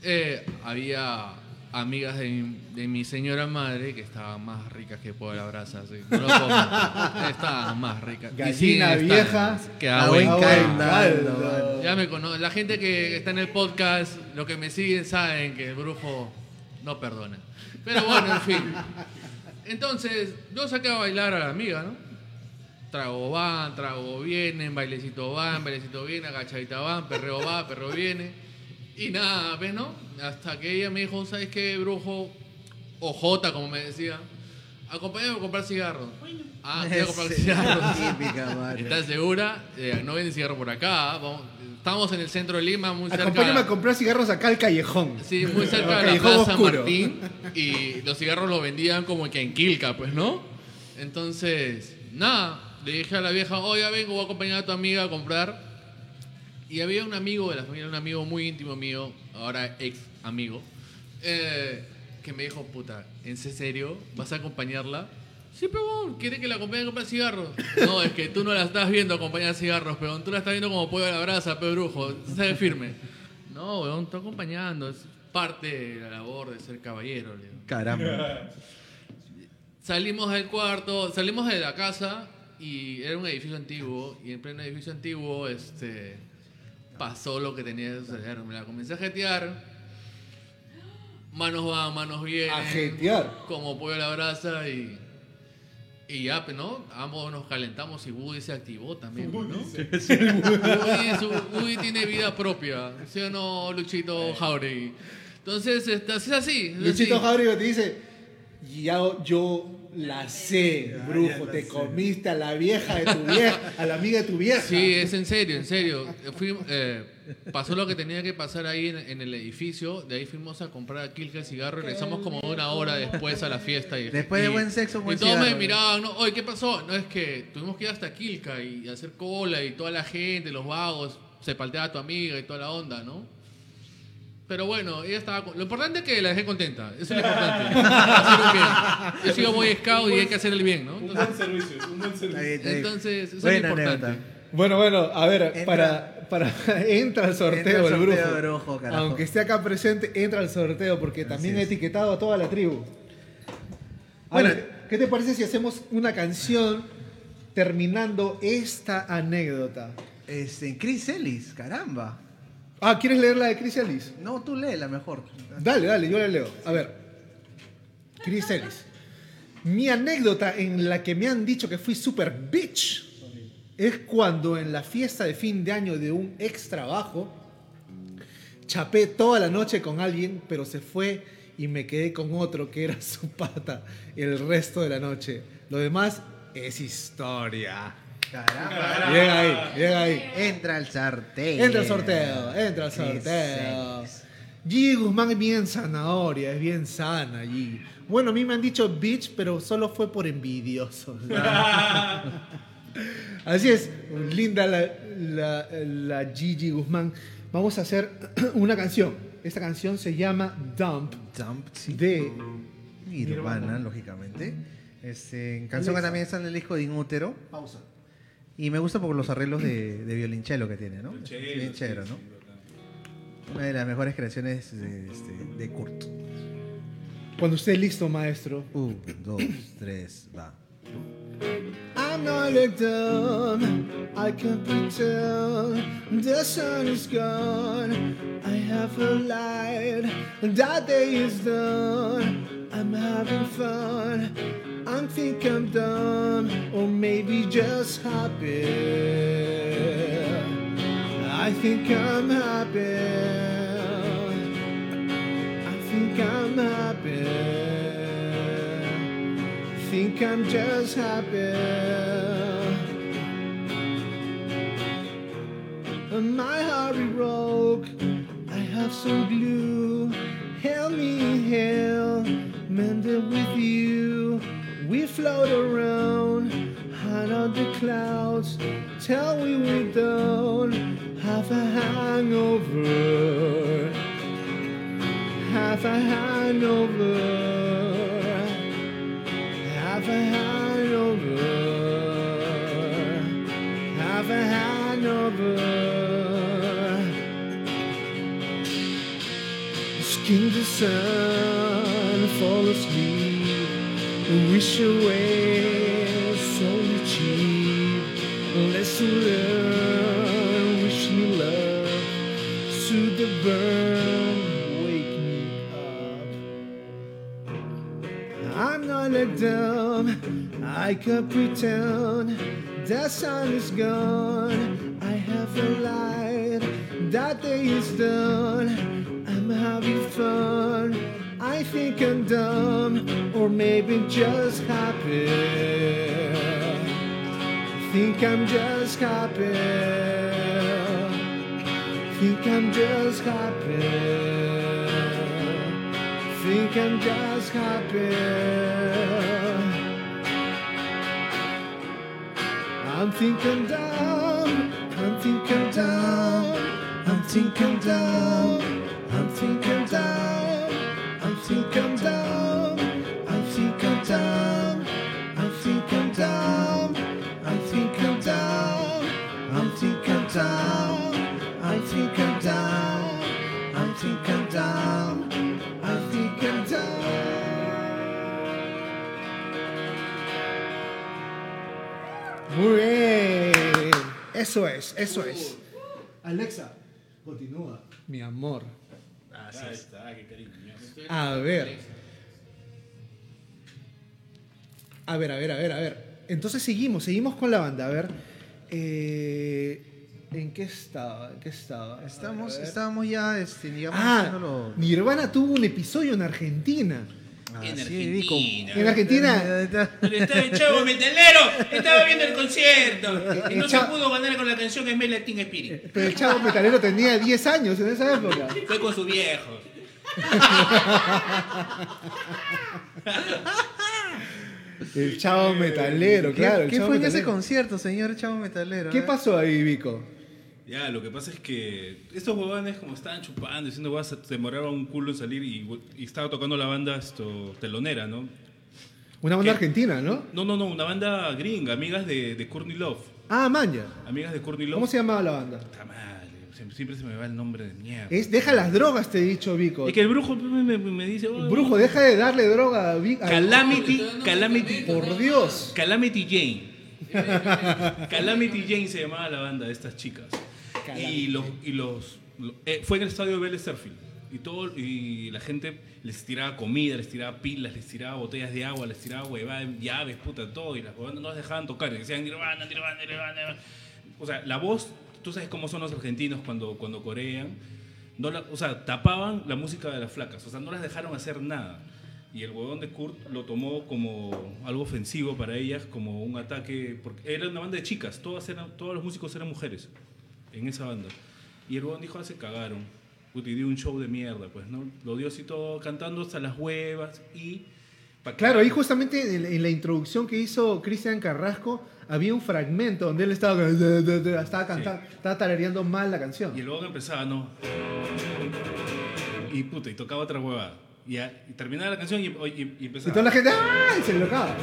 eh, había amigas de mi, de mi señora madre que estaban más ricas que. No lo puedo mentir. estaban más ricas. Gallina estando. vieja. Que buen caldo. ya me conoce. La gente que está en el podcast, lo que me siguen saben que el brujo no perdona. Pero bueno, en fin. Entonces, yo saqué a bailar a la amiga, ¿no? Trago van, trago vienen, bailecito van, bailecito viene, agachadita van, perreo va, perreo viene. Y nada, ¿ves, no? Hasta que ella me dijo, ¿sabes qué, brujo? O Jota, como me decía. Acompáñame a comprar cigarros. Ah, quiero <laughs> comprar Ese- cigarros. <laughs> Típica. ¿Estás segura? Eh, no venden cigarro por acá. Vamos- estamos en el centro de Lima, muy cerca. Acompáñame a comprar cigarros acá al callejón. Sí, muy <laughs> cerca de la Callejón Plaza oscuro. Martín. Y los cigarros los vendían como que en Quilca, pues, ¿no? Entonces, nada, le dije a la vieja, oye, vengo, voy a acompañar a tu amiga a comprar. Y había un amigo de la familia, un amigo muy íntimo mío, ahora ex amigo, eh, que me dijo, puta, ¿en serio? ¿Vas a acompañarla? Sí, pero ¿quiere que la acompañe a comprar cigarros? No, es que tú no la estás viendo acompañar cigarros, pero tú la estás viendo como pollo a la brasa, pe brujo, sabes firme. No, weón, estoy acompañando, es parte de la labor de ser caballero. le digo. Caramba. Salimos del cuarto, salimos de la casa y era un edificio antiguo y en pleno edificio antiguo este pasó lo que tenía que suceder. Me la comencé a jetear. Manos van, manos vienen. A jetear. Como pollo a la brasa y y ya, pues, ¿no? Ambos nos calentamos y Woody se activó también, pues, ¿no? <laughs> Woody, su- Woody tiene vida propia, ¿sí o no, Luchito Jauregui? Entonces, este, así es así. es Luchito así. Jauregui te dice, ya yo la sé, brujo, te comiste a la vieja de tu vieja, a la amiga de tu vieja. Sí, es en serio, en serio. Fui, eh, pasó lo que tenía que pasar ahí en, en el edificio. De ahí fuimos a comprar a Kilka el cigarro. Regresamos como una hora después a la fiesta. Y, Después de y- buen sexo, buen Y todos me miraban, ¿no? Oye, ¿qué pasó? No, es que tuvimos que ir hasta Kilka y hacer cola y toda la gente, los vagos, se palteaba a tu amiga y toda la onda, ¿no? Pero bueno, ella estaba... con- Lo importante es que la dejé contenta. Eso es lo importante. Hacer un bien. Yo sigo Boy Scout y hay que hacer el bien, ¿no? Un buen servicio, es un buen servicio. Está bien, está bien. entonces eso es Buena lo importante. anécdota. Bueno, bueno, a ver, Entra- para, para <laughs> entra al sorteo Entra el sorteo, brujo. brujo, carajo. Aunque esté acá presente, entra al sorteo porque también he es. etiquetado a toda la tribu. A Bueno. ver, ¿qué te parece si hacemos una canción terminando esta anécdota? Este, Chris Ellis, caramba. Ah, ¿quieres leer la de Chris Ellis? No, tú léela mejor. Dale, dale, yo la leo. A ver. Chris Ellis. Mi anécdota en la que me han dicho que fui super bitch es cuando en la fiesta de fin de año de un ex trabajo chapé toda la noche con alguien, pero se fue y me quedé con otro que era su pata el resto de la noche. Lo demás es historia. Caramba. Bien ahí, bien ahí. Entra al sorteo. Entra al sorteo, entra Chris sorteo. Gigi Guzmán es bien zanahoria, es bien sana Gigi. Bueno, a mí me han dicho bitch, pero solo fue por envidiosos. <laughs> Así es, linda la, la, la Gigi Guzmán. Vamos a hacer <clears throat> una canción. Esta canción se llama Dump Dump, sí. de Nirvana, lógicamente. Este, en canción que también está en el disco de Inútero. Pausa. Y me gusta por los arreglos de, de violonchelo que tiene, ¿no? El chelo, Bien sí, chévere, sí, ¿no? Una de las mejores creaciones de, este, de Kurt. Cuando esté listo, maestro. Un, dos, tres, va. I'm not like them. I can pretend the sun is gone. I have a light. That day is done. I'm having fun. I think I'm done, or maybe just happy. I think I'm happy. I think I'm happy. Think I'm just happy. My heart is broke. I have some glue. Help me in hell. Mend it with you. We float around. On the clouds. Tell me we don't have a hangover. Have a hangover. Have a hangover. Have a hangover. Skin the sun, Wish away, so cheap. Lesson learned, wish me love. Soothe the burn, wake me up. I'm not like them. I can pretend that sun is gone. I have a light. That day is done. I'm having fun. I think I'm dumb, or maybe just happy. Think I'm just happy. Think I'm just happy. Think I'm just happy. I'm thinking down. I'm thinking down. I'm thinking down. I'm thinking Muy bien. Eso es, eso es. Alexa, continúa. Mi amor. Ahí está, qué cariñoso. A ver. A ver, a ver, a ver, a ver. Entonces seguimos, seguimos con la banda. A ver. eh, ¿En qué estaba? ¿En qué estaba? Estamos, A ver. estábamos ya, este, digamos, Ah, Nirvana tuvo un episodio en Argentina. Ah, En Argentina. En Argentina. Estaba el chavo metalero, estaba viendo el concierto y no se pudo ganar con la canción Smell Like Teen Spirit. Pero el chavo metalero tenía 10 años en esa época. Fue con su viejo. El chavo metalero, ¿Qué, claro. el qué chavo fue en ese concierto, señor Chavo Metalero? ¿Qué eh? pasó ahí, Vico? Ya, lo que pasa es que estos huevones como estaban chupando, diciendo huevas, se demoraban un culo en salir y, y estaba tocando la banda esto, telonera, ¿no? Una banda ¿Qué? argentina, ¿no? No, no, no, una banda gringa, amigas de, de Courtney Love. Ah, Manja. Amigas de Courtney Love. ¿Cómo se llamaba la banda? Puta madre, siempre, siempre se me va el nombre de mierda. Es Deja las drogas, te he dicho, Vico. Y que el brujo me, me- me dice... "Oh, Brujo, deja de darle droga a Vico. Calamity, Calamity, Por Dios. Calamity Jane. <laughs> Calamity Jane se llamaba la banda de estas chicas. Y los, y los, lo- eh, fue en el estadio Vélez Serfield. Y todo, y la gente les tiraba comida, les tiraba pilas, les tiraba botellas de agua, les tiraba huevadas, llaves, puta, todo. Y las huevadas no las dejaban tocar. y Decían Nirvana, Nirvana. Nirvana". O sea, la voz, tú sabes cómo son los argentinos cuando, cuando corean. No la- o sea, tapaban la música de las flacas. O sea, no las dejaron hacer nada. Y el huevón de Kurt lo tomó como algo ofensivo para ellas, como un ataque. Porque era una banda de chicas, todas eran, todos los músicos eran mujeres en esa banda. Y el huevón dijo, ah, se cagaron. Puta, y dio un show de mierda, pues, ¿no? Lo dio así todo, cantando hasta las huevas y... Claro, ahí justamente en, la introducción que hizo Cristian Carrasco había un fragmento donde él estaba, estaba cantando, estaba tarareando mal la canción. Y huevón empezaba, ¿no? Y puta, y tocaba otra huevada. Y, y terminaba la canción y, y- y Y empezaba. toda la gente ¡ay! se locaba.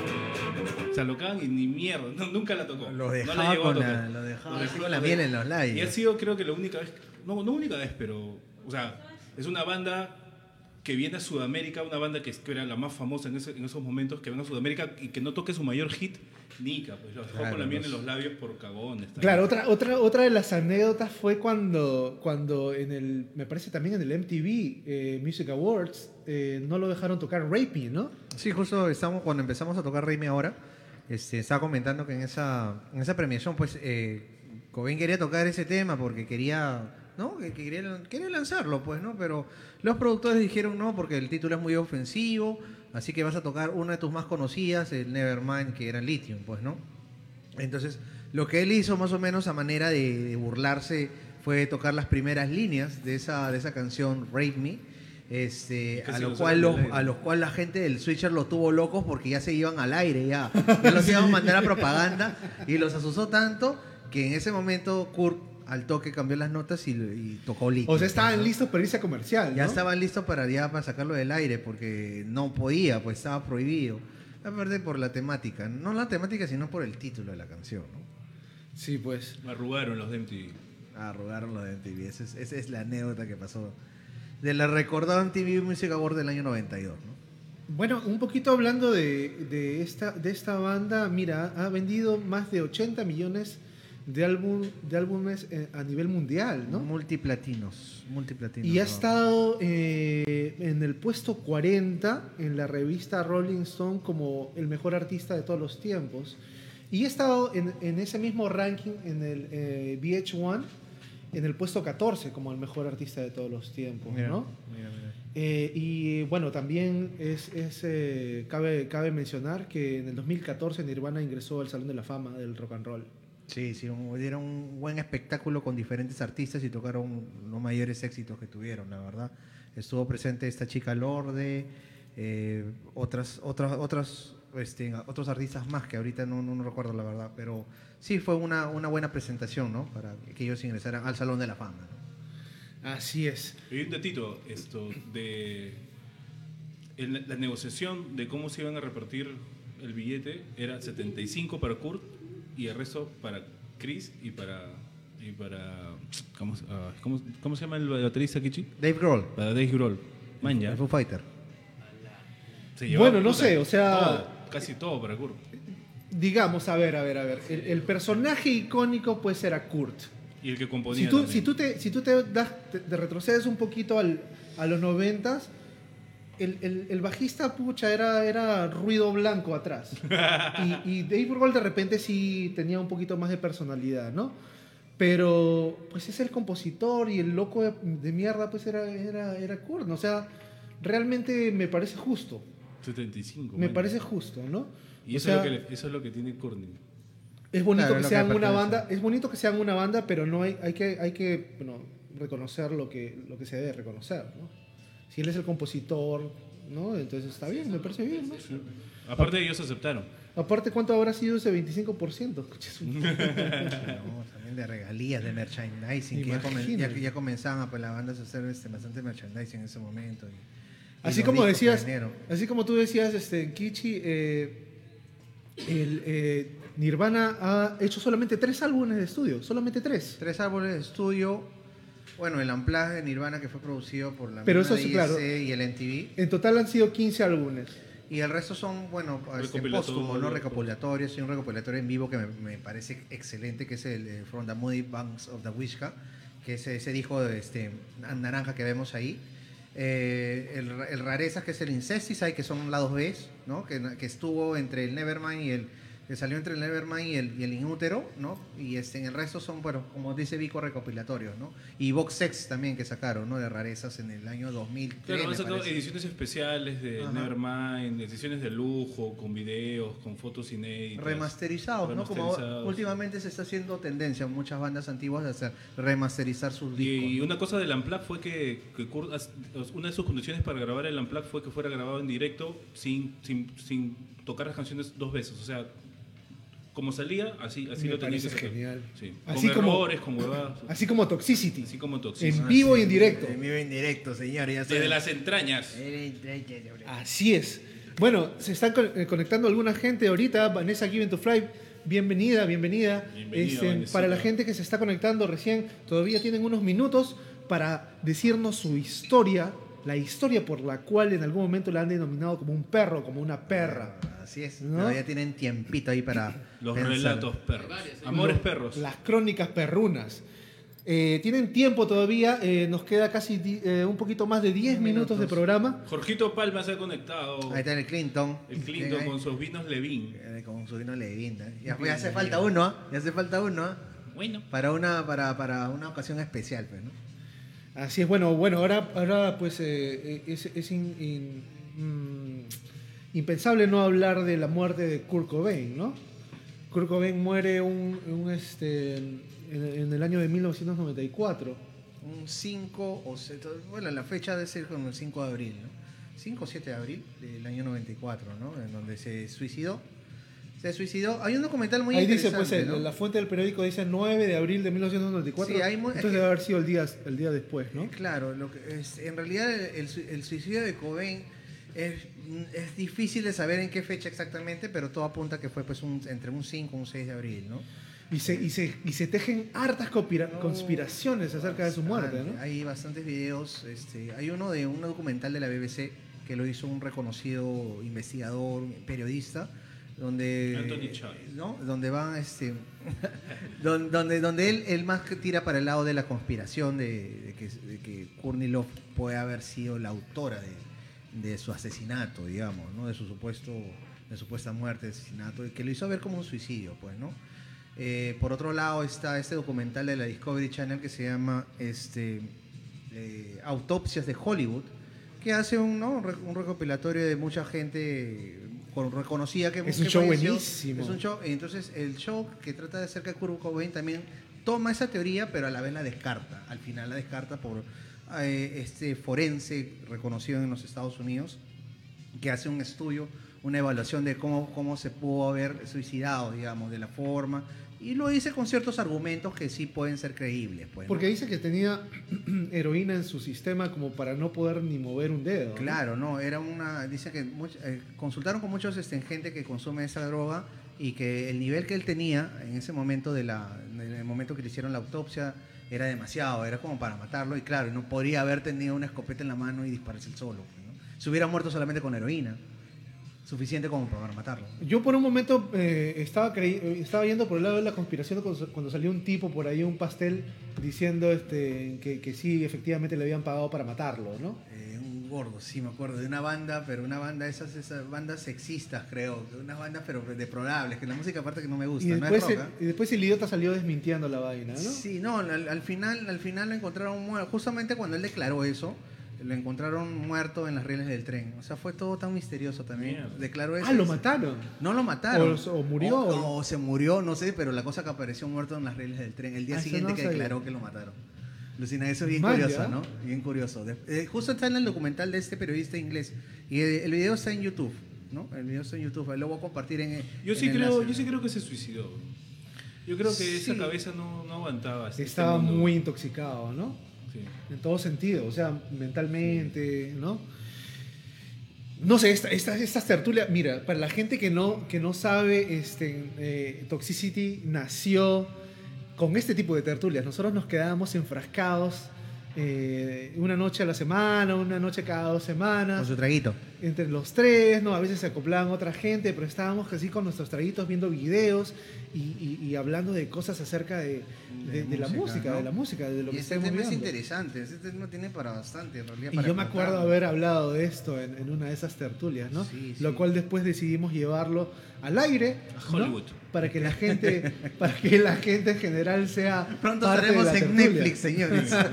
Se alocaban y ni mierda, no, nunca la tocó. Lo no dejaba la llegó a tocar. la- lo dejaba Lo con la miel en los labios. Y ha sido creo que la única vez, no, no única vez, pero, o sea, es una banda que viene a Sudamérica, una banda que, es- que era la más famosa en, ese- en esos momentos, que viene a Sudamérica y que no toque su mayor hit, Nika, pues lo dejó Claro, con la miel los- en los labios por cagones. también. Claro, otra, otra, otra de las anécdotas fue cuando, cuando en el, me parece también en el MTV eh, Music Awards, eh, no lo dejaron tocar Rapey, ¿no? Sí, justo estamos, cuando empezamos a tocar Remy ahora, este, estaba comentando que en esa, en esa premiación, pues, eh, Cobain quería tocar ese tema porque quería, ¿no? Que que quería, quería lanzarlo, pues, ¿no? Pero los productores dijeron no porque el título es muy ofensivo, así que vas a tocar una de tus más conocidas, el Nevermind, que era Lithium, pues, ¿no? Entonces, lo que él hizo más o menos a manera de, de burlarse fue tocar las primeras líneas de esa, de esa canción Rape Me. Este, a, lo lo cual los, a los cual la gente del Switcher los tuvo locos porque ya se iban al aire, ya, ya los iban a mandar a propaganda y los asustó tanto que en ese momento Kurt al toque cambió las notas y, y tocó Lithium. O sea, estaban ¿no? listos para irse a comercial, Ya ¿no? estaban listos para, ya, para sacarlo del aire porque no podía, pues estaba prohibido. Aparte por la temática, no la temática sino por el título de la canción. ¿no? Sí, pues. Arrugaron los de MTV. Arrugaron lo de MTV. Esa es, esa es la anécdota que pasó. De la recordada MTV Music Award del año 92. ¿no? Bueno, un poquito hablando de, de esta, de esta banda, mira, ha vendido más de 80 millones de, álbum, de álbumes eh, a nivel mundial, ¿no? Multiplatinos. Multiplatinos. Y ha estado eh, en el puesto 40 en la revista Rolling Stone como el mejor artista de todos los tiempos. Y ha estado en, en ese mismo ranking en el eh, VH1 en el puesto 14 como el mejor artista de todos los tiempos, Mira, ¿no? mira, mira. Eh, y bueno, también es, es, eh, cabe, cabe mencionar que en el 2014 Nirvana ingresó al Salón de la Fama del Rock and Roll. Sí, sí, un- dieron un buen espectáculo con diferentes artistas y tocaron los mayores éxitos que tuvieron, la verdad. Estuvo presente esta chica Lorde, eh, otras, otras, otras, este, otros artistas más que ahorita no, no, no recuerdo la verdad, pero sí fue una, una buena presentación, ¿no? Para que ellos ingresaran al Salón de la Fama. ¿no? Así es. Y un datito, esto, de la negociación de cómo se iban a repartir el billete era 75 para Kurt y el resto para Chris y para y para ¿cómo, se- ah, cómo- cómo se llama el baterista Kichi? Dave Grohl, Para Dave Grohl. Man, ya. el Foo Fighter. Bueno, no sé, o sea- todo, casi todo para Kurt. digamos, a ver, a ver, a ver. El, el personaje icónico pues era Kurt. Y el que componía Si tú, si tú te, si tú te, das, te, te retrocedes un poquito al, a los noventas, el, el, el bajista, pucha, era, era ruido blanco atrás. y, y Dave Grohl de repente sí tenía un poquito más de personalidad, ¿no? Pero, pues es el compositor y el loco de, de mierda, pues era, era, era Kurt. ¿no? O sea, realmente me parece justo. 75. Me man. parce justo, ¿no? Y O eso, sea, es lo que le- eso es lo que tiene Courtney. es bonito Claro, que sean que una banda, es bonito que sean una banda, pero no hay, hay que, hay que bueno, reconocer lo que, lo que se debe reconocer, ¿no? Si él es el compositor, ¿no? Entonces está bien, me parece bien, ¿no? Aparte ellos aceptaron. Aparte, ¿cuánto habrá sido ese 25%? Escucha, es un- <laughs> No, también de regalías, de merchandising, que ya, comen- ya- ya comenzaban pues, las bandas a hacer este, bastante merchandising en ese momento. y- Así como decías, así como tú decías, este, Kichi, eh, el, eh, Nirvana ha hecho solamente tres álbumes de estudio, solamente tres. Tres árboles de estudio. Bueno, el Amplage de Nirvana que fue producido por la Pero misma eso sí, DIC claro. y el MTV. En total han sido 15 álbumes. Y el resto son, bueno, este, póstumos, ¿no? Recopilatorios. Y un recopilatorio en vivo que me, me parece excelente, que es el eh, From the Moody Banks of the Wishka, que es ese disco de este, naranja que vemos ahí. Eh, el, el Rarezas, que es el Incesticide, que son lados B, ¿no? Que, que estuvo entre el Nevermind y el que salió entre el Nevermind y el, y el Inútero, ¿no? Y este, en el resto son, bueno, como dice Vico, recopilatorios, ¿no? Y Box Sex también que sacaron, ¿no? De rarezas en el año 2003, Claro, han sacado ediciones especiales de Ajá. Nevermind, ediciones de lujo, con videos, con fotos inéditas. remasterizados, ¿no? Como Remasterizados. últimamente se está haciendo tendencia en muchas bandas antiguas de hacer remasterizar sus discos. Y una cosa del Unplugged fue que, que Kurt, una de sus condiciones para grabar el Unplugged fue que fuera grabado en directo sin, sin, sin tocar las canciones dos veces. O sea, como salía, así, así Me lo tenía que parece sacar. genial. Sí. Así con como- errores, con huevadas. Así como Toxicity. Así como Toxicity. En vivo y en directo. En vivo y en directo, señor. Ya Desde saben. las entrañas. Así es. Bueno, se están eh, conectando alguna gente ahorita. Vanessa Given to Fly, bienvenida, bienvenida. Bienvenida, Este, para la gente que se está conectando recién, todavía tienen unos minutos para decirnos su historia, la historia por la cual en algún momento la han denominado como un perro, como una perra. Así es. ¿No? Todavía tienen tiempito ahí para Los pensar. relatos perros. Amores perros. Las crónicas perrunas. Eh, tienen tiempo todavía, eh, nos queda casi di- eh, un poquito más de 10 minutos de programa. Jorgito Palma se ha conectado. Ahí está el Clinton. El Clinton con sus vinos Levin. Con su vino Levin. ¿eh? Ya, ya hace falta uno, ¿ah? Ya hace falta uno, ¿ah? Bueno. Para una, para, para una ocasión especial, pues, ¿no? Así es, bueno, bueno, ahora, ahora pues eh, es, es in- in- mm, impensable no hablar de la muerte de Kurt Cobain, ¿no? Kurt Cobain muere un, un, este, en, en el año de 1994. Un 5 o 7, bueno, la fecha debe ser como el 5 de abril, ¿no? 5 o 7 de abril del año 94, ¿no? En donde se suicidó. Se suicidó. Hay un documental muy Ahí dice, interesante, pues, el- ¿no? la fuente del periódico dice 9 de abril de 1994. Sí, hay Entonces debe haber sido el día, el día después, ¿no? Claro, lo que es, en realidad el, su- el suicidio de Cobain es, es difícil de saber en qué fecha exactamente, pero todo apunta que fue pues un, entre un 5 y un 6 de abril, ¿no? Y se, y se, y se tejen hartas No, conspiraciones acerca de su muerte. ¿no? Hay bastantes videos, este, hay uno de un documental de la BBC que lo hizo un reconocido investigador, periodista, donde Anthony Chai. ¿no? donde van este <laughs> don- donde donde él, él más que tira para el lado de la conspiración de, de que, de que Courtney Love puede haber sido la autora de, de su asesinato, digamos, ¿no? de su supuesto de supuesta muerte, asesinato, y que lo hizo ver como un suicidio, pues, ¿no? Eh, por otro lado está este documental de la Discovery Channel que se llama este, eh, Autopsias de Hollywood, que hace un, ¿no? un re- un recopilatorio de mucha gente con- reconocida que Es un que show buenísimo. Es un show, entonces el show que trata de acerca de Kurt Cobain también toma esa teoría, pero a la vez la descarta. Al final la descarta por eh, este forense reconocido en los Estados Unidos que hace un estudio, una evaluación de cómo, cómo se pudo haber suicidado, digamos, de la forma. Y lo dice con ciertos argumentos que sí pueden ser creíbles. Pues, ¿no? Porque dice que tenía <clears throat> heroína en su sistema como para no poder ni mover un dedo. ¿no? Claro, no, era una. Dice que much- eh, consultaron con muchos este, gente que consume esa droga y que el nivel que él tenía en ese momento de la, en el momento que le hicieron la autopsia era demasiado, era como para matarlo y claro, no podría haber tenido una escopeta en la mano y dispararse el solo. pues, ¿no? Se hubiera muerto solamente con heroína. suficiente como para matarlo. Yo por un momento eh, estaba, creí- eh, estaba yendo por el lado de la conspiración cuando, cuando salió un tipo por ahí, un pastel, diciendo este, que, que sí, efectivamente le habían pagado para matarlo, ¿no? Eh, un gordo, sí, me acuerdo, de una banda, pero una banda, esas, esas bandas sexistas, creo, de unas bandas pero deplorables, que la música aparte que no me gusta, Y no después, es rock, ¿ah? y después el idiota salió desmintiendo la vaina, ¿no? Sí, no, al, al final, al final lo encontraron muerto. Justamente cuando él declaró eso, lo encontraron muerto en las rieles del tren. O sea, fue todo tan misterioso también. Mierda. Declaró eso. Ah, lo mataron. No lo mataron. O- o murió, O, o- o se murió, no sé, pero la cosa que apareció muerto en las rieles del tren. El día Ah, siguiente no que sabía. declaró que lo mataron. Lucina, eso es bien curioso. ¿no? Bien curioso. De- eh, justo está en el documental de este periodista inglés. Y el, el video está en YouTube, ¿no? El video está en YouTube. Ahí Lo voy a compartir en Yo en sí, creo, yo sí creo que se suicidó. Yo creo que esa cabeza no, no aguantaba. este Estaba muy intoxicado, ¿no? Sí. En todo sentido, o sea, mentalmente, ¿no? No sé, esta- esta- estas tertulias, mira, para la gente que no, que no sabe, este, eh, Toxicity nació con este tipo de tertulias. Nosotros nos quedábamos enfrascados eh, una noche a la semana, una noche cada dos semanas Con su traguito. entre los tres, ¿no? A veces se acoplaban otra gente, pero estábamos así con nuestros traguitos viendo videos y, y- y hablando de cosas acerca de, de- de la música, ¿no? de la música, de lo y que este tema es interesante, este tema tiene para bastante en realidad. Y yo me acuerdo haber hablado de esto en, en una de esas tertulias, ¿no? Sí, Lo sí. cual después decidimos llevarlo al aire, A ¿no? Hollywood. Para que la gente, para que la gente en general sea Pronto parte de estaremos la en tertulia. Netflix, señores. <laughs>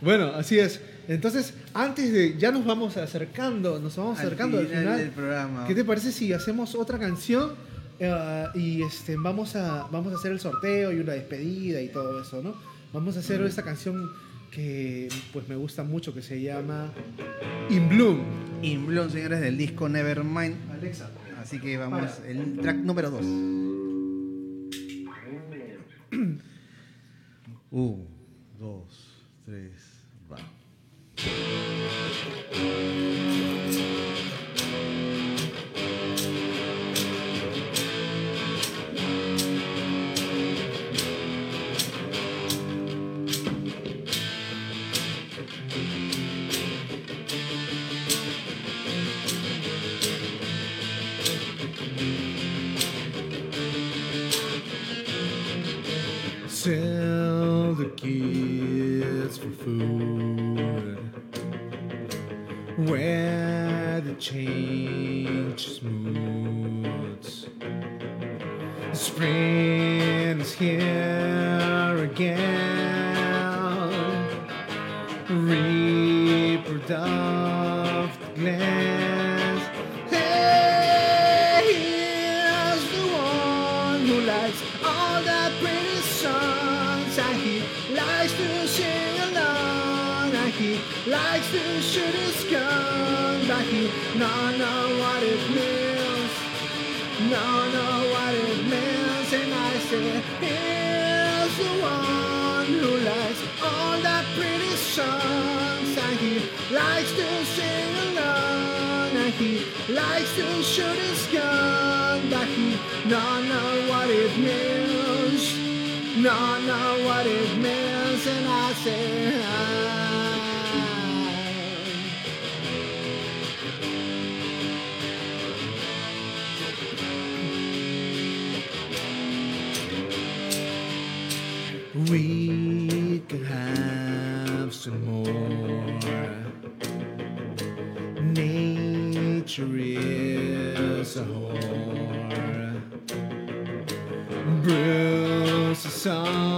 Bueno, así es. Entonces, antes de ya nos vamos acercando, nos vamos Al acercando al final final. del programa. ¿Qué te parece si hacemos otra canción eh, y este vamos a vamos a hacer el sorteo y una despedida y todo eso, ¿no? Vamos a hacer esta canción que pues me gusta mucho que se llama In Bloom. In Bloom, señores, del disco Nevermind. Alexa. Así que vamos, el track número 2. <clears throat> Un, dos, tres, va. Food. Where the change moods. Spring is here again. Know what it means. No, know what it means. And I say. We can have some more. Nature is a whore real song.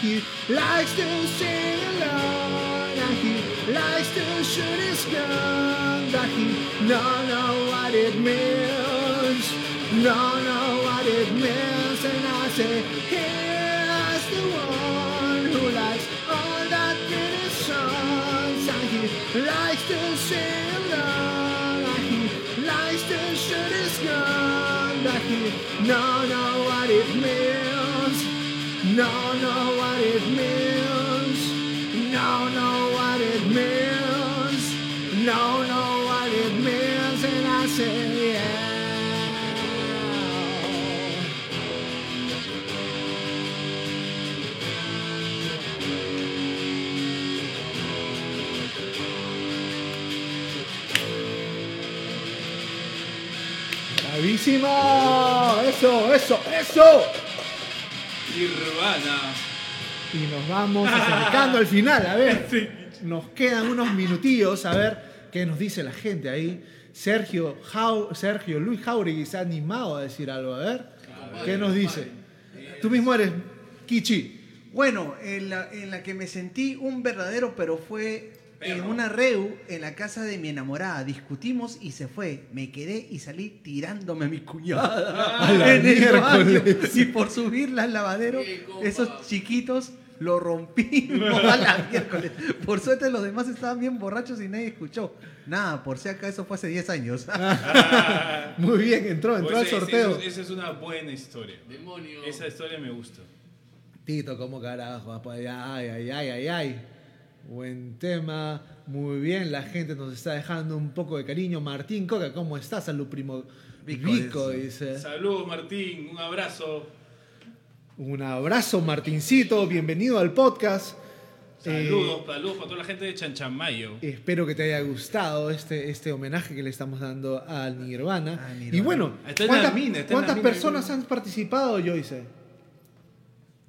He likes to sing along, and he likes to shoot his gun, but he don't know what it means, don't know what it means, and I say, here's the one who likes all that pretty songs, and he likes to sing along, and he likes to shoot his gun, but he don't know what it means, don't know what it means, don't know what it means, don't know what it means, and I say, yeah. ¡Eso, eso, eso! Nirvana. Y nos vamos acercando al final. A ver, <laughs> nos quedan unos minutillos. A ver qué nos dice la gente ahí. Sergio, Jau- Sergio Luis Jauregui se ha animado a decir algo. A ver, ¿qué nos dice? Tú mismo eres Kichi. Bueno, en la, en la que me sentí un verdadero, pero fue en una reu en la casa de mi enamorada. Discutimos y se fue. Me quedé y salí tirándome a mi cuñada. A <laughs> la en el baño. Y por subirla al lavadero, esos chiquitos lo rompimos <laughs> a la miércoles. Por suerte los demás estaban bien borrachos y nadie escuchó. Nada, por si acá eso fue hace 10 años. <laughs> Muy bien, entró, entró Pues al ese- sorteo. Esa es una buena historia. Demonio. Esa historia me gusta. Tito, ¿cómo carajo? Ay, ay, ay, ay, ay. Buen tema. Muy bien, la gente nos está dejando un poco de cariño. Martín Coca, ¿cómo estás? Salud, primo. Vico, Vico, dice. Saludos, Martín. Un abrazo. Un abrazo, Martincito. Bienvenido al podcast. Saludos, saludos para toda la gente de Chanchamayo. Eh, espero que te haya gustado este, este homenaje que le estamos dando a Nirvana. A Nirvana. Y bueno, ¿cuántas, mina, mina. personas han participado, Joyce?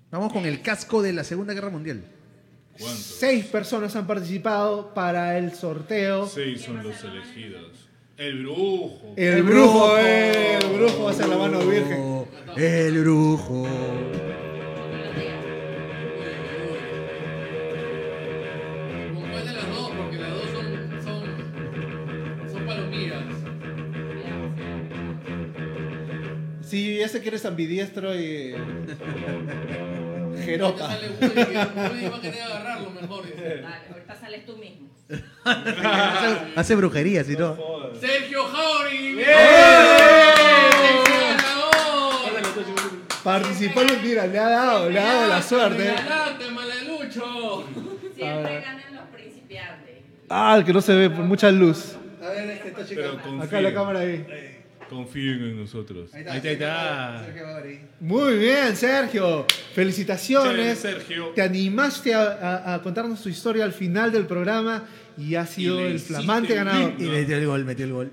Vamos con el casco de la Segunda Guerra Mundial. ¿Cuántos? Seis personas han participado para el sorteo. Seis son los elegidos. El brujo. El, brujo, eh, el brujo va a ser la mano virgen. El brujo. ¿Con cuál de las dos? Porque las dos son, son, son palomitas. Sí, ese que eres ambidiestro y. <laughs> Ahorita Jerota. sale Woody, que Woody va a querer agarrarlo mejor. dice. Dale, ahorita sales tú mismo. Hace, hace brujerías y todo. Sergio Jauregui. Participó, mira, le ha dado, le ha dado la suerte. ¡Adelante, malelucho! Siempre ganan los principiantes. Ah, el que no se ve por mucha luz. A ver, este está confíen, Acá la cámara ahí. Confíen en nosotros. Ahí Ahí está, ahí está. Sergio Gauri. Muy bien, Sergio. Felicitaciones. Chévere, Sergio. Te animaste a, a- a contarnos tu historia al final del programa y has sido Y el flamante ganador. Y metió el gol, metió el gol.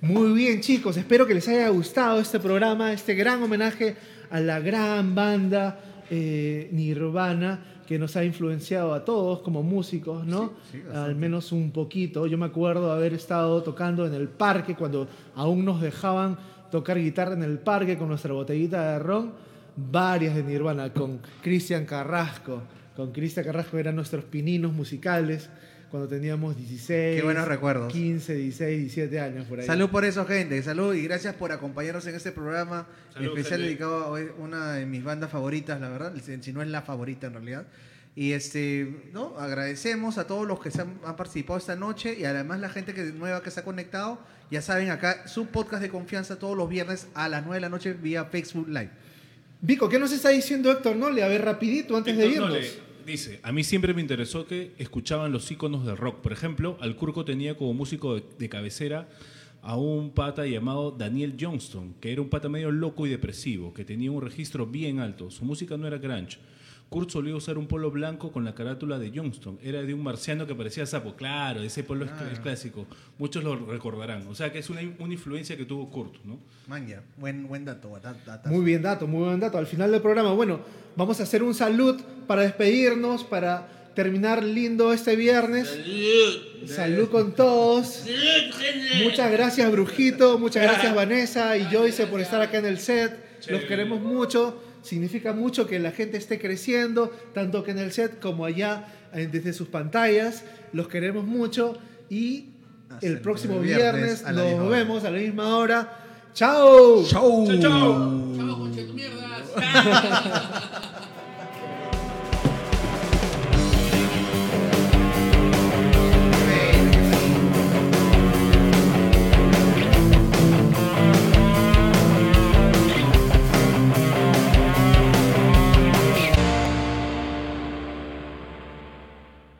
Muy bien, chicos. Espero que les haya gustado este programa, este gran homenaje a la gran banda eh, Nirvana que nos ha influenciado a todos como músicos, ¿no? Sí, sí, bastante. Al menos un poquito. Yo me acuerdo haber estado tocando en el parque cuando aún nos dejaban tocar guitarra en el parque con nuestra botellita de ron. Varias de Nirvana con Cristian Carrasco. Con Cristian Carrasco eran nuestros pininos musicales cuando teníamos 16, Qué buenos recuerdos. 15, 16, 17 años por ahí. Salud por eso, gente. Salud y gracias por acompañarnos en este programa Salud, especial gente. dedicado a una de mis bandas favoritas, la verdad, si no es la favorita en realidad. Y este, ¿no? Agradecemos a todos los que se han, han participado esta noche y además la gente que, nueva que se ha conectado. Ya saben, acá su podcast de confianza todos los viernes a las 9 de la noche vía Facebook Live. Vico, ¿qué nos está diciendo Héctor Nole? A ver, rapidito, antes de irnos. Nole dice, a mí siempre me interesó que escuchaban los íconos del rock. Por ejemplo, Alcurco tenía como músico de, de cabecera a un pata llamado Daniel Johnston, que era un pata medio loco y depresivo, que tenía un registro bien alto. Su música no era grunge. Kurt solía usar un polo blanco con la carátula de Johnston. Era de un marciano que parecía sapo. Claro, ese polo es, es clásico. Muchos lo recordarán. O sea que es una, una influencia que tuvo Kurt, ¿no? Manja, buen, buen dato. dat-. Muy bien dato, muy buen dato. Al final del programa, bueno, vamos a hacer un salud para despedirnos, para terminar lindo este viernes. Salud con todos. Muchas gracias, Brujito. Muchas gracias, Vanessa y Joyce, por estar acá en el set. Los queremos mucho. Significa mucho que la gente esté creciendo, tanto que en el set como allá eh, desde sus pantallas. Los queremos mucho y Hasta el el próximo viernes viernes, a la misma nos hora. vemos a la misma hora. ¡Chao! ¡Chau! Chau, chau. Chao, de tu mierdas. <laughs>